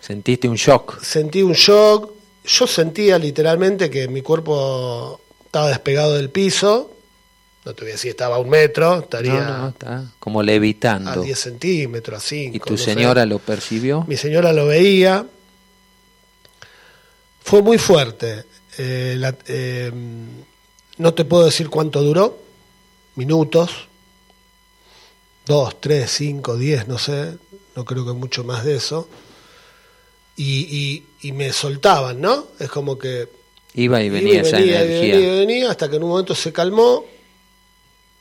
Sentiste un shock. Sentí un shock. Yo sentía literalmente que mi cuerpo estaba despegado del piso. No te voy a decir estaba a un metro, estaría No, no, está como levitando. a 10 centímetros, a 5. ¿Y tu señora lo percibió? Mi señora lo veía. Fue muy fuerte. Eh, la- eh, no te puedo decir cuánto duró. Minutos. Dos, tres, cinco, diez, no sé. No creo que mucho más de eso. Y, y- y me soltaban, ¿no? Es como que Iba y Iba venía y esa venía, energía. venía, y venía, hasta que en un momento se calmó.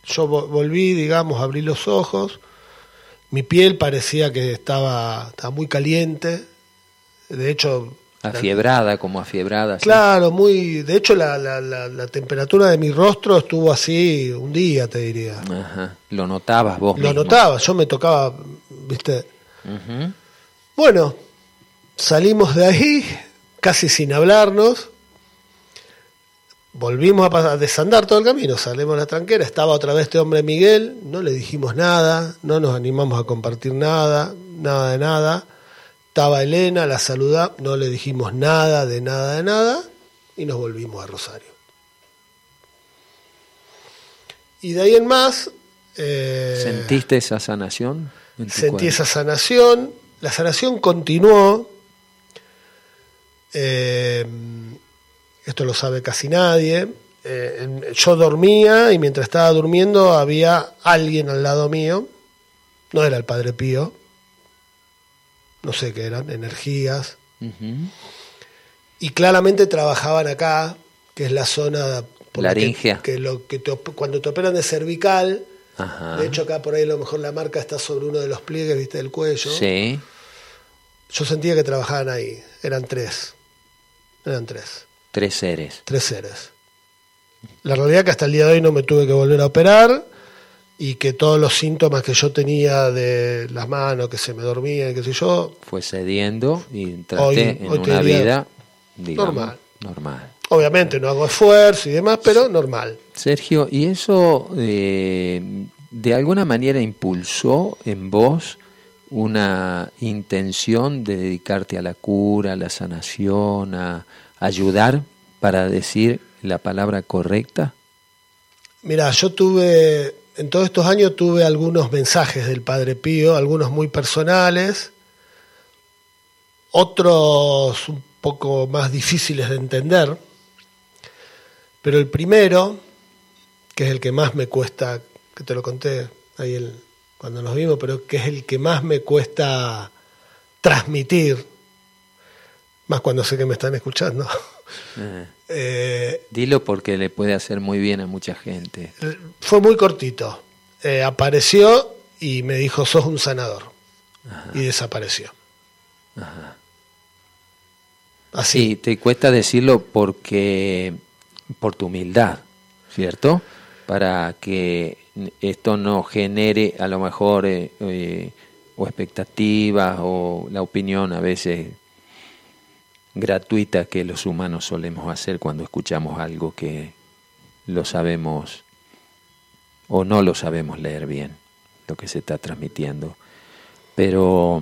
Yo vo- volví, digamos, abrí los ojos. Mi piel parecía que estaba, estaba muy caliente. De hecho, la- Afiebrada, como afiebrada. sí. claro, muy. De hecho, la, la, la, temperatura de mi rostro estuvo así un día, te diría. Ajá. Lo notabas vos Lo mismo. notaba, yo me tocaba, ¿viste? Bueno, salimos de ahí, casi sin hablarnos. Volvimos a, desandar todo el camino, salimos a la tranquera, estaba otra vez este hombre Miguel, no le dijimos nada, no nos animamos a compartir nada, nada de nada. Estaba Elena, la saludamos, no le dijimos nada de nada de nada y nos volvimos a Rosario. Y de ahí en más... eh, ¿Sentiste esa sanación? Sentí esa sanación, la sanación continuó, eh, esto lo sabe casi nadie, eh, yo dormía y mientras estaba durmiendo había alguien al lado mío, no era el Padre Pío, no sé qué eran, energías, y claramente trabajaban acá, que es la zona... por la que- lo, que te cuando te operan de cervical, Ajá. de hecho, acá por ahí a lo mejor la marca está sobre uno de los pliegues, viste, del cuello. Sí. Yo sentía que trabajaban ahí. Eran tres. Eran tres. Tres seres. Tres seres. La realidad es que hasta el día de hoy no me tuve que volver a operar y que todos los síntomas que yo tenía de las manos, que se me dormían, qué sé yo, Fue cediendo y entraste Hoy- en hoy una vida digamos, normal. normal. obviamente no hago esfuerzo y demás, pero normal. Sergio, ¿y eso eh, de alguna manera impulsó en vos una intención de dedicarte a la cura, a la sanación, a ayudar para decir la palabra correcta? Mira, yo tuve, en todos estos años tuve algunos mensajes del Padre Pío, algunos muy personales, otros un poco más difíciles de entender, pero el primero, que es el que más me cuesta, que te lo conté ahí el- cuando nos vimos, pero que es el que más me cuesta transmitir, más cuando sé que me están escuchando. Eh, Eh, dilo porque le puede hacer muy bien a mucha gente. fue muy cortito. Eh, apareció y me dijo, sos un sanador. Y desapareció. Así. Sí, te cuesta decirlo porque por tu humildad, ¿cierto? Para que esto no genere a lo mejor eh, o expectativas o la opinión a veces gratuita que los humanos solemos hacer cuando escuchamos algo que lo sabemos o no lo sabemos leer bien, lo que se está transmitiendo. Pero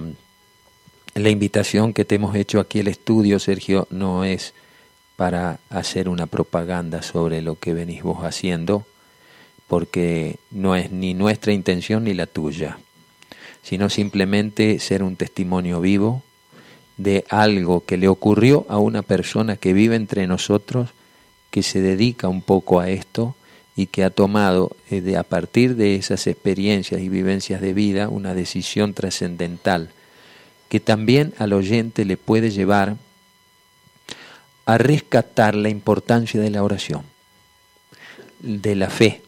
la invitación que te hemos hecho aquí al estudio, Sergio, no es para hacer una propaganda sobre lo que venís vos haciendo, porque no es ni nuestra intención ni la tuya, sino simplemente ser un testimonio vivo de algo que le ocurrió a una persona que vive entre nosotros, que se dedica un poco a esto y que ha tomado eh, de, a partir de esas experiencias y vivencias de vida una decisión trascendental que también al oyente le puede llevar a rescatar la importancia de la oración, de la fe,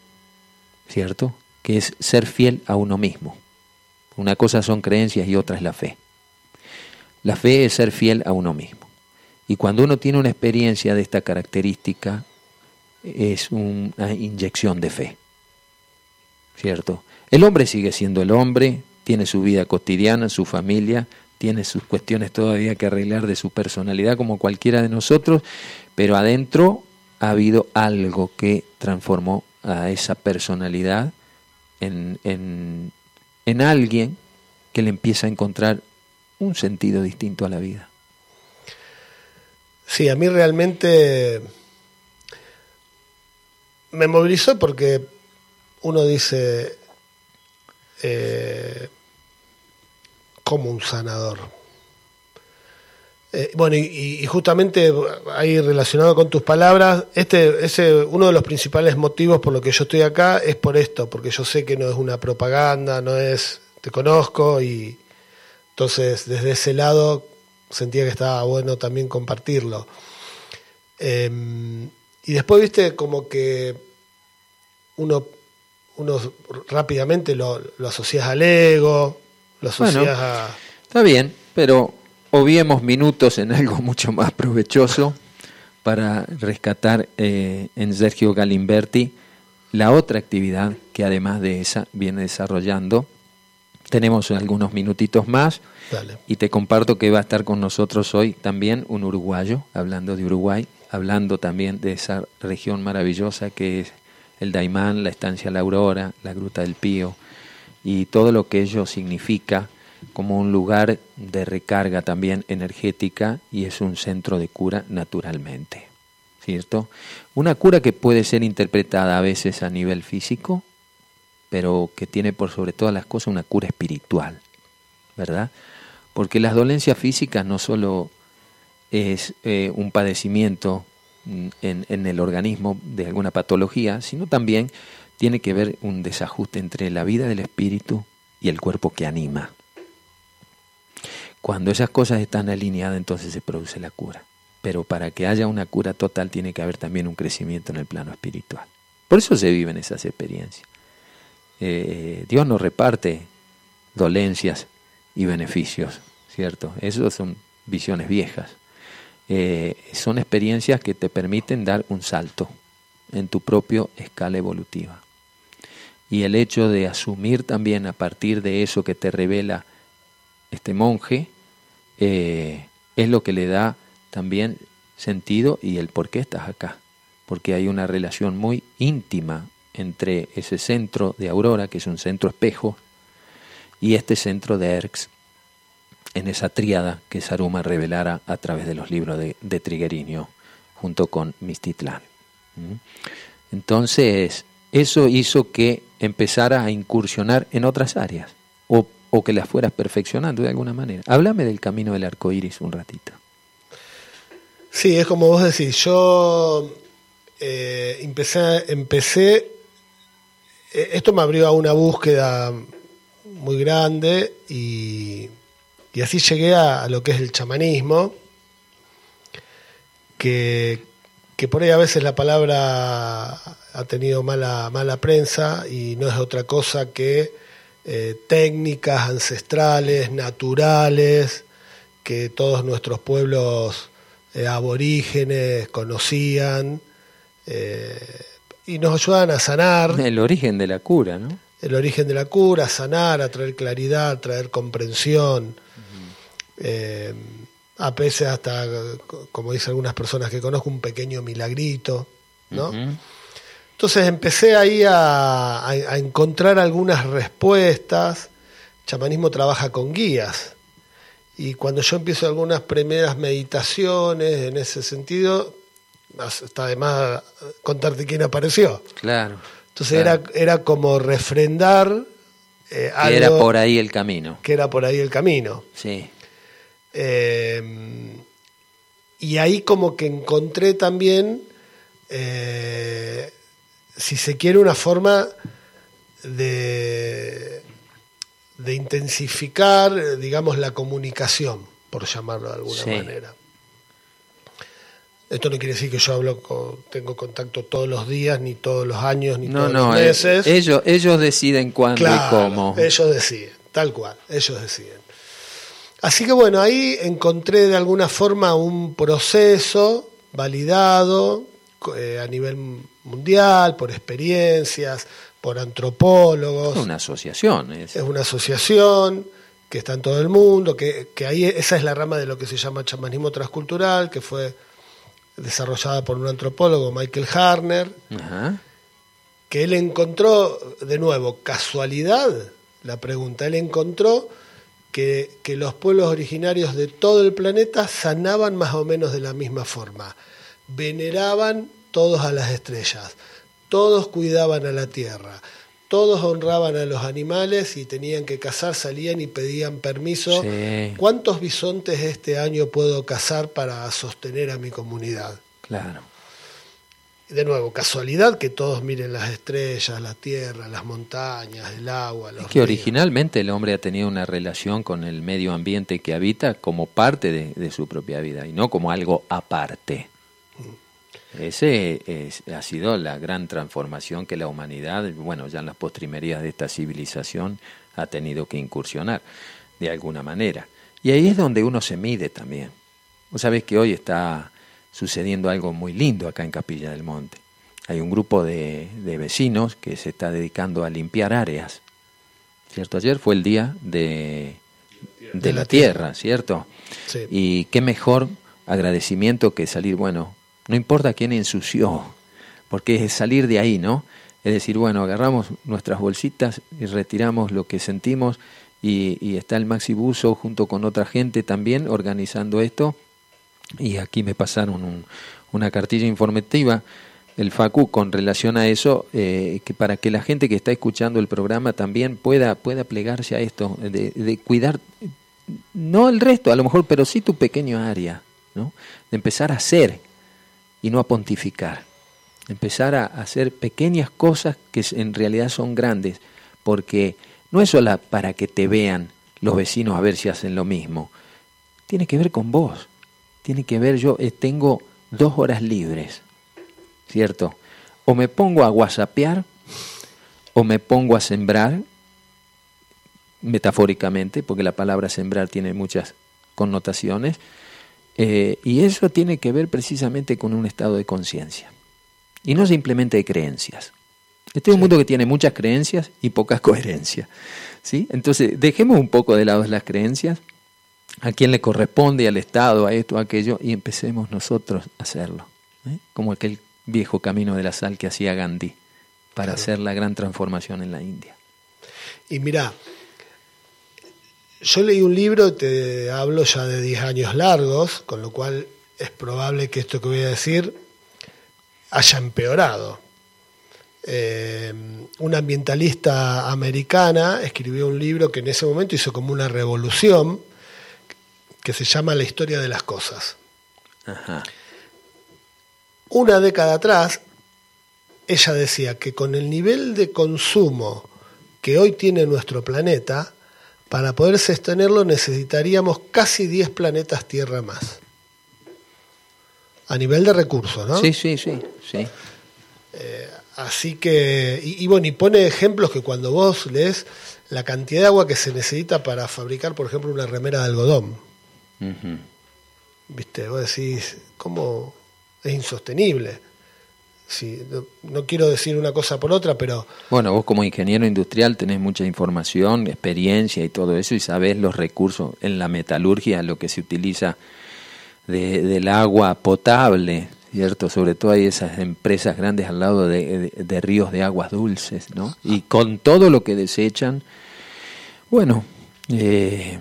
¿cierto? Que es ser fiel a uno mismo. Una cosa son creencias y otra es la fe. La fe es ser fiel a uno mismo. Y cuando uno tiene una experiencia de esta característica, es una inyección de fe. ¿Cierto? El hombre sigue siendo el hombre, tiene su vida cotidiana, su familia, tiene sus cuestiones todavía que arreglar de su personalidad como cualquiera de nosotros, pero adentro ha habido algo que transformó a esa personalidad en, en, en alguien que le empieza a encontrar un sentido distinto a la vida. Sí, a mí realmente me movilizó porque uno dice, eh, como un sanador. Eh, bueno, y, justamente ahí relacionado con tus palabras, este, ese, uno de los principales motivos por lo que yo estoy acá es por esto, porque yo sé que no es una propaganda, no es, te conozco y entonces desde ese lado sentía que estaba bueno también compartirlo. Em, y después, viste, como que uno, uno rápidamente lo, lo asocias al ego, lo asocias a... Está bien, pero obviemos minutos en algo mucho más provechoso para rescatar eh, en Sergio Galimberti la otra actividad que además de esa viene desarrollando. Tenemos algunos minutitos más y te comparto que va a estar con nosotros hoy también un uruguayo, hablando de Uruguay, hablando también de esa región maravillosa que es el Daimán, la estancia La Aurora, la Gruta del Pío y todo lo que ello significa como un lugar de recarga también energética y es un centro de cura naturalmente. ¿Cierto? Una cura que puede ser interpretada a veces a nivel físico, pero que tiene por sobre todas las cosas una cura espiritual, ¿verdad? Porque las dolencias físicas no solo es eh, un padecimiento mm, en, en el organismo de alguna patología, sino también tiene que ver un desajuste entre la vida del espíritu y el cuerpo que anima. Cuando esas cosas están alineadas, entonces se produce la cura. Pero para que haya una cura total tiene que haber también un crecimiento en el plano espiritual. Por eso se viven esas experiencias. Eh, Dios nos reparte dolencias y beneficios, ¿cierto? Esas son visiones viejas. Eh, son experiencias que te permiten dar un salto en tu propia escala evolutiva. Y el hecho de asumir también a partir de eso que te revela este monje, eh, es lo que le da también sentido y el por qué estás acá. Porque hay una relación muy íntima entre ese centro de Aurora, que es un centro espejo, y este centro de Erx, en esa tríada que Saruma revelara a través de los libros de, de Triguerinho, junto con Mistitlán. ¿Mm? Entonces, eso hizo que empezara a incursionar en otras áreas, o o que las fueras perfeccionando de alguna manera. Háblame del camino del arco iris un ratito. Sí, es como vos decís, yo eh, empecé, esto me abrió a una búsqueda muy grande y, así llegué a, lo que es el chamanismo, que, que por ahí a veces la palabra ha tenido mala, mala prensa y no es otra cosa que eh, técnicas ancestrales, naturales, que todos nuestros pueblos eh, aborígenes conocían eh, y nos ayudan a sanar. El origen de la cura, ¿no? El origen de la cura, sanar, a traer claridad, a traer comprensión. a veces hasta, como dicen algunas personas que conozco, un pequeño milagrito, ¿no? Entonces empecé ahí a, encontrar algunas respuestas. El chamanismo trabaja con guías. Y cuando yo empiezo algunas primeras meditaciones en ese sentido, está de más contarte quién apareció. Claro. Entonces Era, era como refrendar. Eh, que era por ahí el camino. Que era por ahí el camino. Sí. Eh, y ahí como que encontré también eh, si se quiere, una forma de, de intensificar, digamos, la comunicación, por llamarlo de alguna manera. Esto no quiere decir que yo hablo tengo contacto todos los días, ni todos los años, ni todos los eh, meses. ellos, ellos deciden cuándo y cómo. Ellos deciden, tal cual, ellos deciden. Así que bueno, ahí encontré de alguna forma un proceso validado eh, a nivel mundial, por experiencias, por antropólogos. Es una asociación. Es. una asociación que está en todo el mundo, que, ahí esa es la rama de lo que se llama chamanismo transcultural, que fue desarrollada por un antropólogo, Michael Harner, que él encontró, de nuevo, casualidad, la pregunta, él encontró que, que los pueblos originarios de todo el planeta sanaban más o menos de la misma forma. Veneraban todos a las estrellas, todos cuidaban a la tierra, todos honraban a los animales y tenían que cazar, salían y pedían permiso. Sí. ¿Cuántos bisontes este año puedo cazar para sostener a mi comunidad? Claro. De nuevo, casualidad que todos miren las estrellas, la tierra, las montañas, el agua. Los Es que ríos. originalmente el hombre ha tenido una relación con el medio ambiente que habita como parte de, de su propia vida y no como algo aparte. Ese es- ha sido la gran transformación que la humanidad, bueno, ya en las postrimerías de esta civilización, ha tenido que incursionar de alguna manera. Y ahí es donde uno se mide también. Vos sabés que hoy está sucediendo algo muy lindo acá en Capilla del Monte. Hay un grupo de, de vecinos que se está dedicando a limpiar áreas. ¿Cierto? Ayer fue el día de, de la tierra, ¿cierto? Sí. Y qué mejor agradecimiento que salir, bueno, no importa quién ensució, porque es salir de ahí, ¿no? Es decir, bueno, agarramos nuestras bolsitas y retiramos lo que sentimos y, está el Maxi Buzo junto con otra gente también organizando esto. Y aquí me pasaron un- una cartilla informativa, el FACU, con relación a eso, eh, que para que la gente que está escuchando el programa también pueda, pueda plegarse a esto, de, de cuidar, no el resto, a lo mejor, pero sí tu pequeño área, ¿no? De empezar a hacer y no a pontificar. Empezar a hacer pequeñas cosas que en realidad son grandes, porque no es solo para que te vean los vecinos a ver si hacen lo mismo. Tiene que ver con vos. Tiene que ver, yo eh, tengo dos horas libres, ¿cierto? O me pongo a whatsappear, o me pongo a sembrar, metafóricamente, porque la palabra sembrar tiene muchas connotaciones, eh, y eso tiene que ver precisamente con un estado de conciencia, y no simplemente de creencias. Este es un mundo que tiene muchas creencias y pocas coherencias. ¿sí? Entonces, dejemos un poco de lado las creencias, a quién le corresponde, al Estado, a esto, a aquello, y empecemos nosotros a hacerlo. ¿eh? Como aquel viejo camino de la sal que hacía Gandhi para Claro. hacer la gran transformación en la India. Y mira, yo leí un libro, te hablo ya de 10 años largos, con lo cual es probable que esto que voy a decir haya empeorado. Eh, una ambientalista americana escribió un libro que en ese momento hizo como una revolución, que se llama La historia de las cosas. Ajá. Una década atrás, ella decía que con el nivel de consumo que hoy tiene nuestro planeta, para poder sostenerlo necesitaríamos casi 10 planetas Tierra más. A nivel de recursos, ¿no? Sí, sí, sí, sí. Así que, y, y bueno, y pone ejemplos que cuando vos lees la cantidad de agua que se necesita para fabricar, por ejemplo, una remera de algodón. ¿viste? Vos decís, ¿cómo es insostenible? Sí, no, quiero decir una cosa por otra, pero Bueno, vos como ingeniero industrial tenés mucha información, experiencia y todo eso y sabés los recursos en la metalurgia, lo que se utiliza de- del agua potable, ¿cierto? Sobre todo hay esas empresas grandes al lado de, ríos de aguas dulces, ¿no? Y con todo lo que desechan, bueno, eh,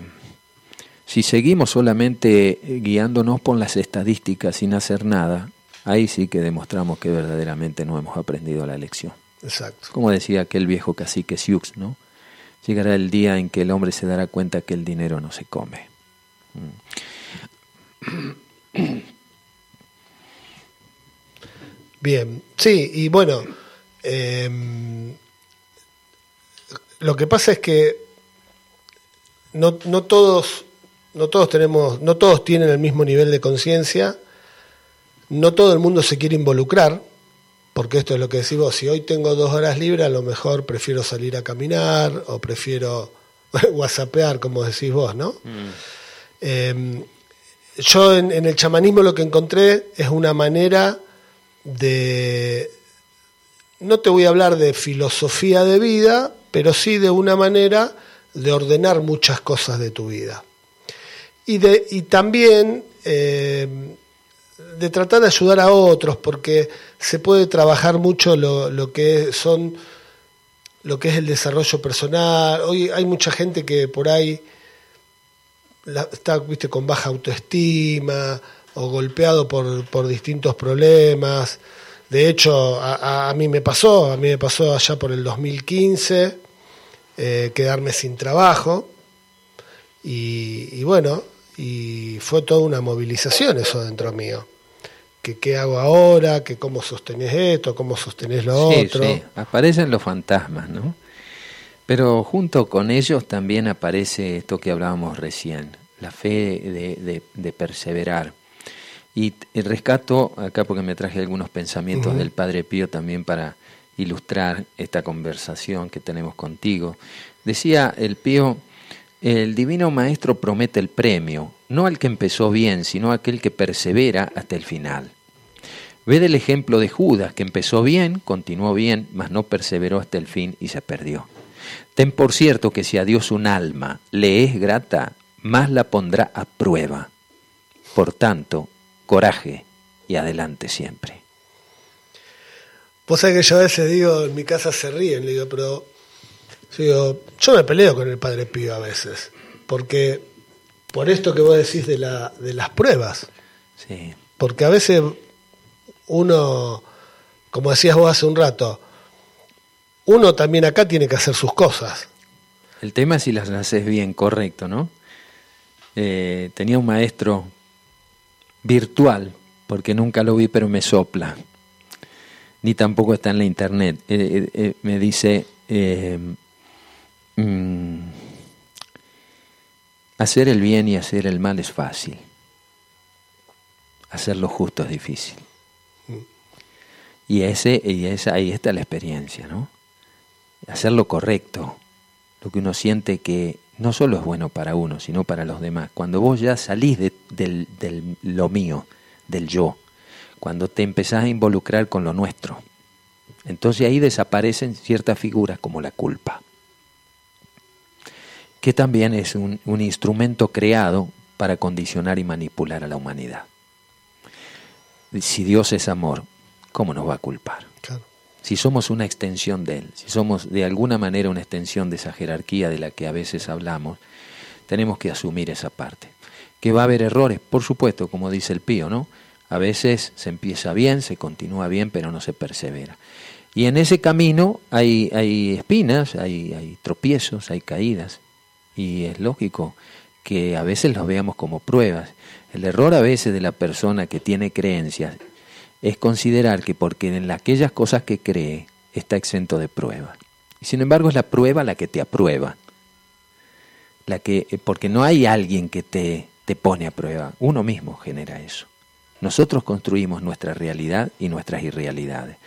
si seguimos solamente guiándonos por las estadísticas sin hacer nada, ahí sí que demostramos que verdaderamente no hemos aprendido la lección. exacto. Como decía aquel viejo cacique Sioux, ¿no? Llegará el día en que el hombre se dará cuenta que el dinero no se come. Bien, sí, y bueno, eh, lo que pasa es que no, no todos, no todos tenemos, no todos tienen el mismo nivel de conciencia, no todo el mundo se quiere involucrar, porque esto es lo que decís vos, si hoy tengo dos horas libres, a lo mejor prefiero salir a caminar o prefiero whatsappear, como decís vos, ¿no? Eh, yo en, en el chamanismo lo que encontré es una manera de, no te voy a hablar de filosofía de vida, pero sí de una manera de ordenar muchas cosas de tu vida. Y, de, y también eh, de tratar de ayudar a otros, porque se puede trabajar mucho lo, lo que son lo que es el desarrollo personal. Hoy hay mucha gente que por ahí está viste, con baja autoestima o golpeado por, por distintos problemas. De hecho, a, mí me pasó, a mí me pasó allá por el 2015 eh, quedarme sin trabajo y, bueno, y fue toda una movilización eso dentro mío. Que qué hago ahora, que cómo sostenés esto, cómo sostenés lo otro. Sí, aparecen los fantasmas, ¿no? Pero junto con ellos también aparece esto que hablábamos recién, la fe de, perseverar. Y rescato acá porque me traje algunos pensamientos del Padre Pío también para ilustrar esta conversación que tenemos contigo. Decía el Pío, el Divino Maestro promete el premio, no al que empezó bien, sino a aquel que persevera hasta el final. Ve del ejemplo de Judas, que empezó bien, continuó bien, mas no perseveró hasta el fin y se perdió. Ten por cierto que si a Dios un alma le es grata, más la pondrá a prueba. Por tanto, coraje y adelante siempre. Vos sabés que yo a veces digo, en mi casa se ríen, le digo, pero digo, yo me peleo con el Padre Pío a veces, porque por esto que vos decís de, la, de las pruebas, sí. porque a veces uno, como decías vos hace un rato, uno también acá tiene que hacer sus cosas. El tema es si las haces bien, correcto, ¿no? Eh, tenía un maestro virtual, porque nunca lo vi, pero me sopla. Ni tampoco está en la internet. Eh, eh, me dice, mm, hacer el bien y hacer el mal es fácil. Hacer lo justo es difícil. Y, ese, y esa, ahí está la experiencia, ¿no? hacer lo correcto, lo que uno siente que no solo es bueno para uno, sino para los demás. Cuando vos ya salís de, del, del, lo mío, del yo, cuando te empezás a involucrar con lo nuestro, entonces ahí desaparecen ciertas figuras como la culpa, que también es un, un instrumento creado para condicionar y manipular a la humanidad. Si Dios es amor, ¿cómo nos va a culpar? si somos una extensión de Él, si somos de alguna manera una extensión de esa jerarquía de la que a veces hablamos, tenemos que asumir esa parte. Que va a haber errores, por supuesto, como dice el pío, ¿no? A veces se empieza bien, se continúa bien, pero no se persevera. Y en ese camino hay, hay espinas, hay, hay tropiezos, hay caídas. Y es lógico que a veces los veamos como pruebas. El error a veces de la persona que tiene creencias es considerar que porque en aquellas cosas que cree está exento de prueba. Y sin embargo es la prueba la que te aprueba. La que, eh, porque no hay alguien que te, te pone a prueba, uno mismo genera eso. Nosotros construimos nuestra realidad y nuestras irrealidades.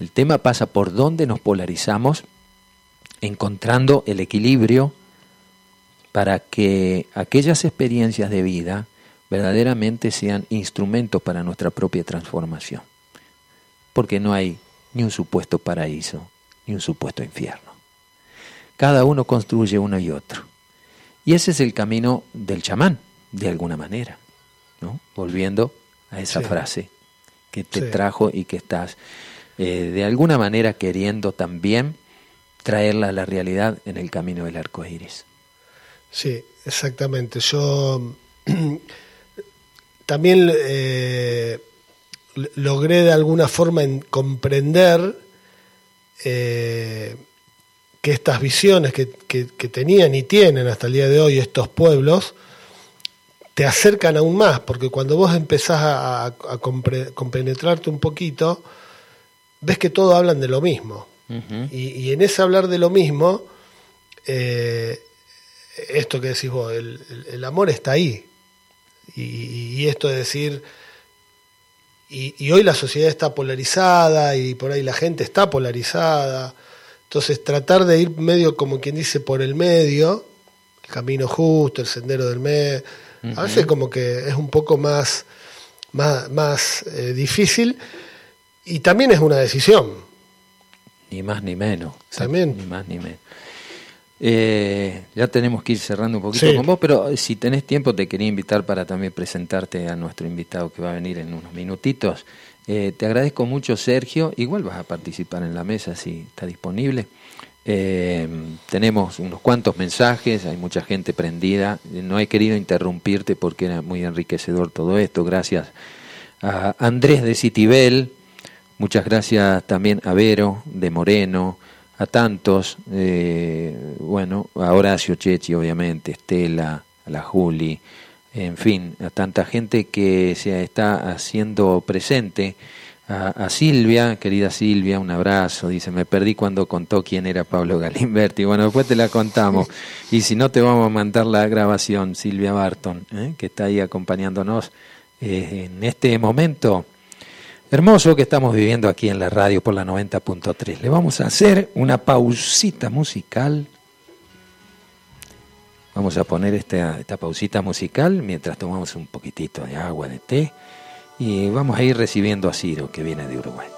El tema pasa por dónde nos polarizamos, encontrando el equilibrio para que aquellas experiencias de vida verdaderamente sean instrumentos para nuestra propia transformación. Porque no hay ni un supuesto paraíso, ni un supuesto infierno. Cada uno construye uno y otro. Y ese es el camino del chamán, de alguna manera. ¿no? Volviendo a esa frase que te trajo y que estás eh, de alguna manera queriendo también traerla a la realidad en el camino del arco iris. Sí, exactamente. Yo también eh, logré de alguna forma comprender eh, que estas visiones que, tenían y tienen hasta el día de hoy estos pueblos te acercan aún más, porque cuando vos empezás a, compenetrarte un poquito, ves que todos hablan de lo mismo. y, en ese hablar de lo mismo, eh, esto que decís vos, el amor está ahí. Y, esto de decir, y, hoy la sociedad está polarizada y por ahí la gente está polarizada, entonces tratar de ir medio como quien dice por el medio, el camino justo, el sendero del medio, a veces como que es un poco más, más, más eh, difícil y también es una decisión. Ni más ni menos. También. Ni más ni menos. Eh, ya tenemos que ir cerrando un poquito con vos, pero eh, si tenés tiempo te quería invitar para también presentarte a nuestro invitado que va a venir en unos minutitos. Eh, te agradezco mucho, Sergio. Igual vas a participar en la mesa si está disponible. Eh, tenemos unos cuantos mensajes, hay mucha gente prendida. No he querido interrumpirte porque era muy enriquecedor todo esto. Gracias a Andrés de Citibel, muchas gracias también a Vero de Moreno, a tantos, eh, bueno, a Horacio Chechi, obviamente, Estela, a la Juli, en fin, a tanta gente que se está haciendo presente. A, Silvia, querida Silvia, un abrazo. Dice, me perdí cuando contó quién era Pablo Galimberti. Bueno, después te la contamos. Y si no, te vamos a mandar la grabación, Silvia Barton, ¿eh? que está ahí acompañándonos eh, en este momento hermoso que estamos viviendo aquí en la radio por la 90.3. Le vamos a hacer una pausita musical. Vamos a poner esta, pausita musical mientras tomamos un poquitito de agua, de té, y vamos a ir recibiendo a Ciro, que viene de Uruguay.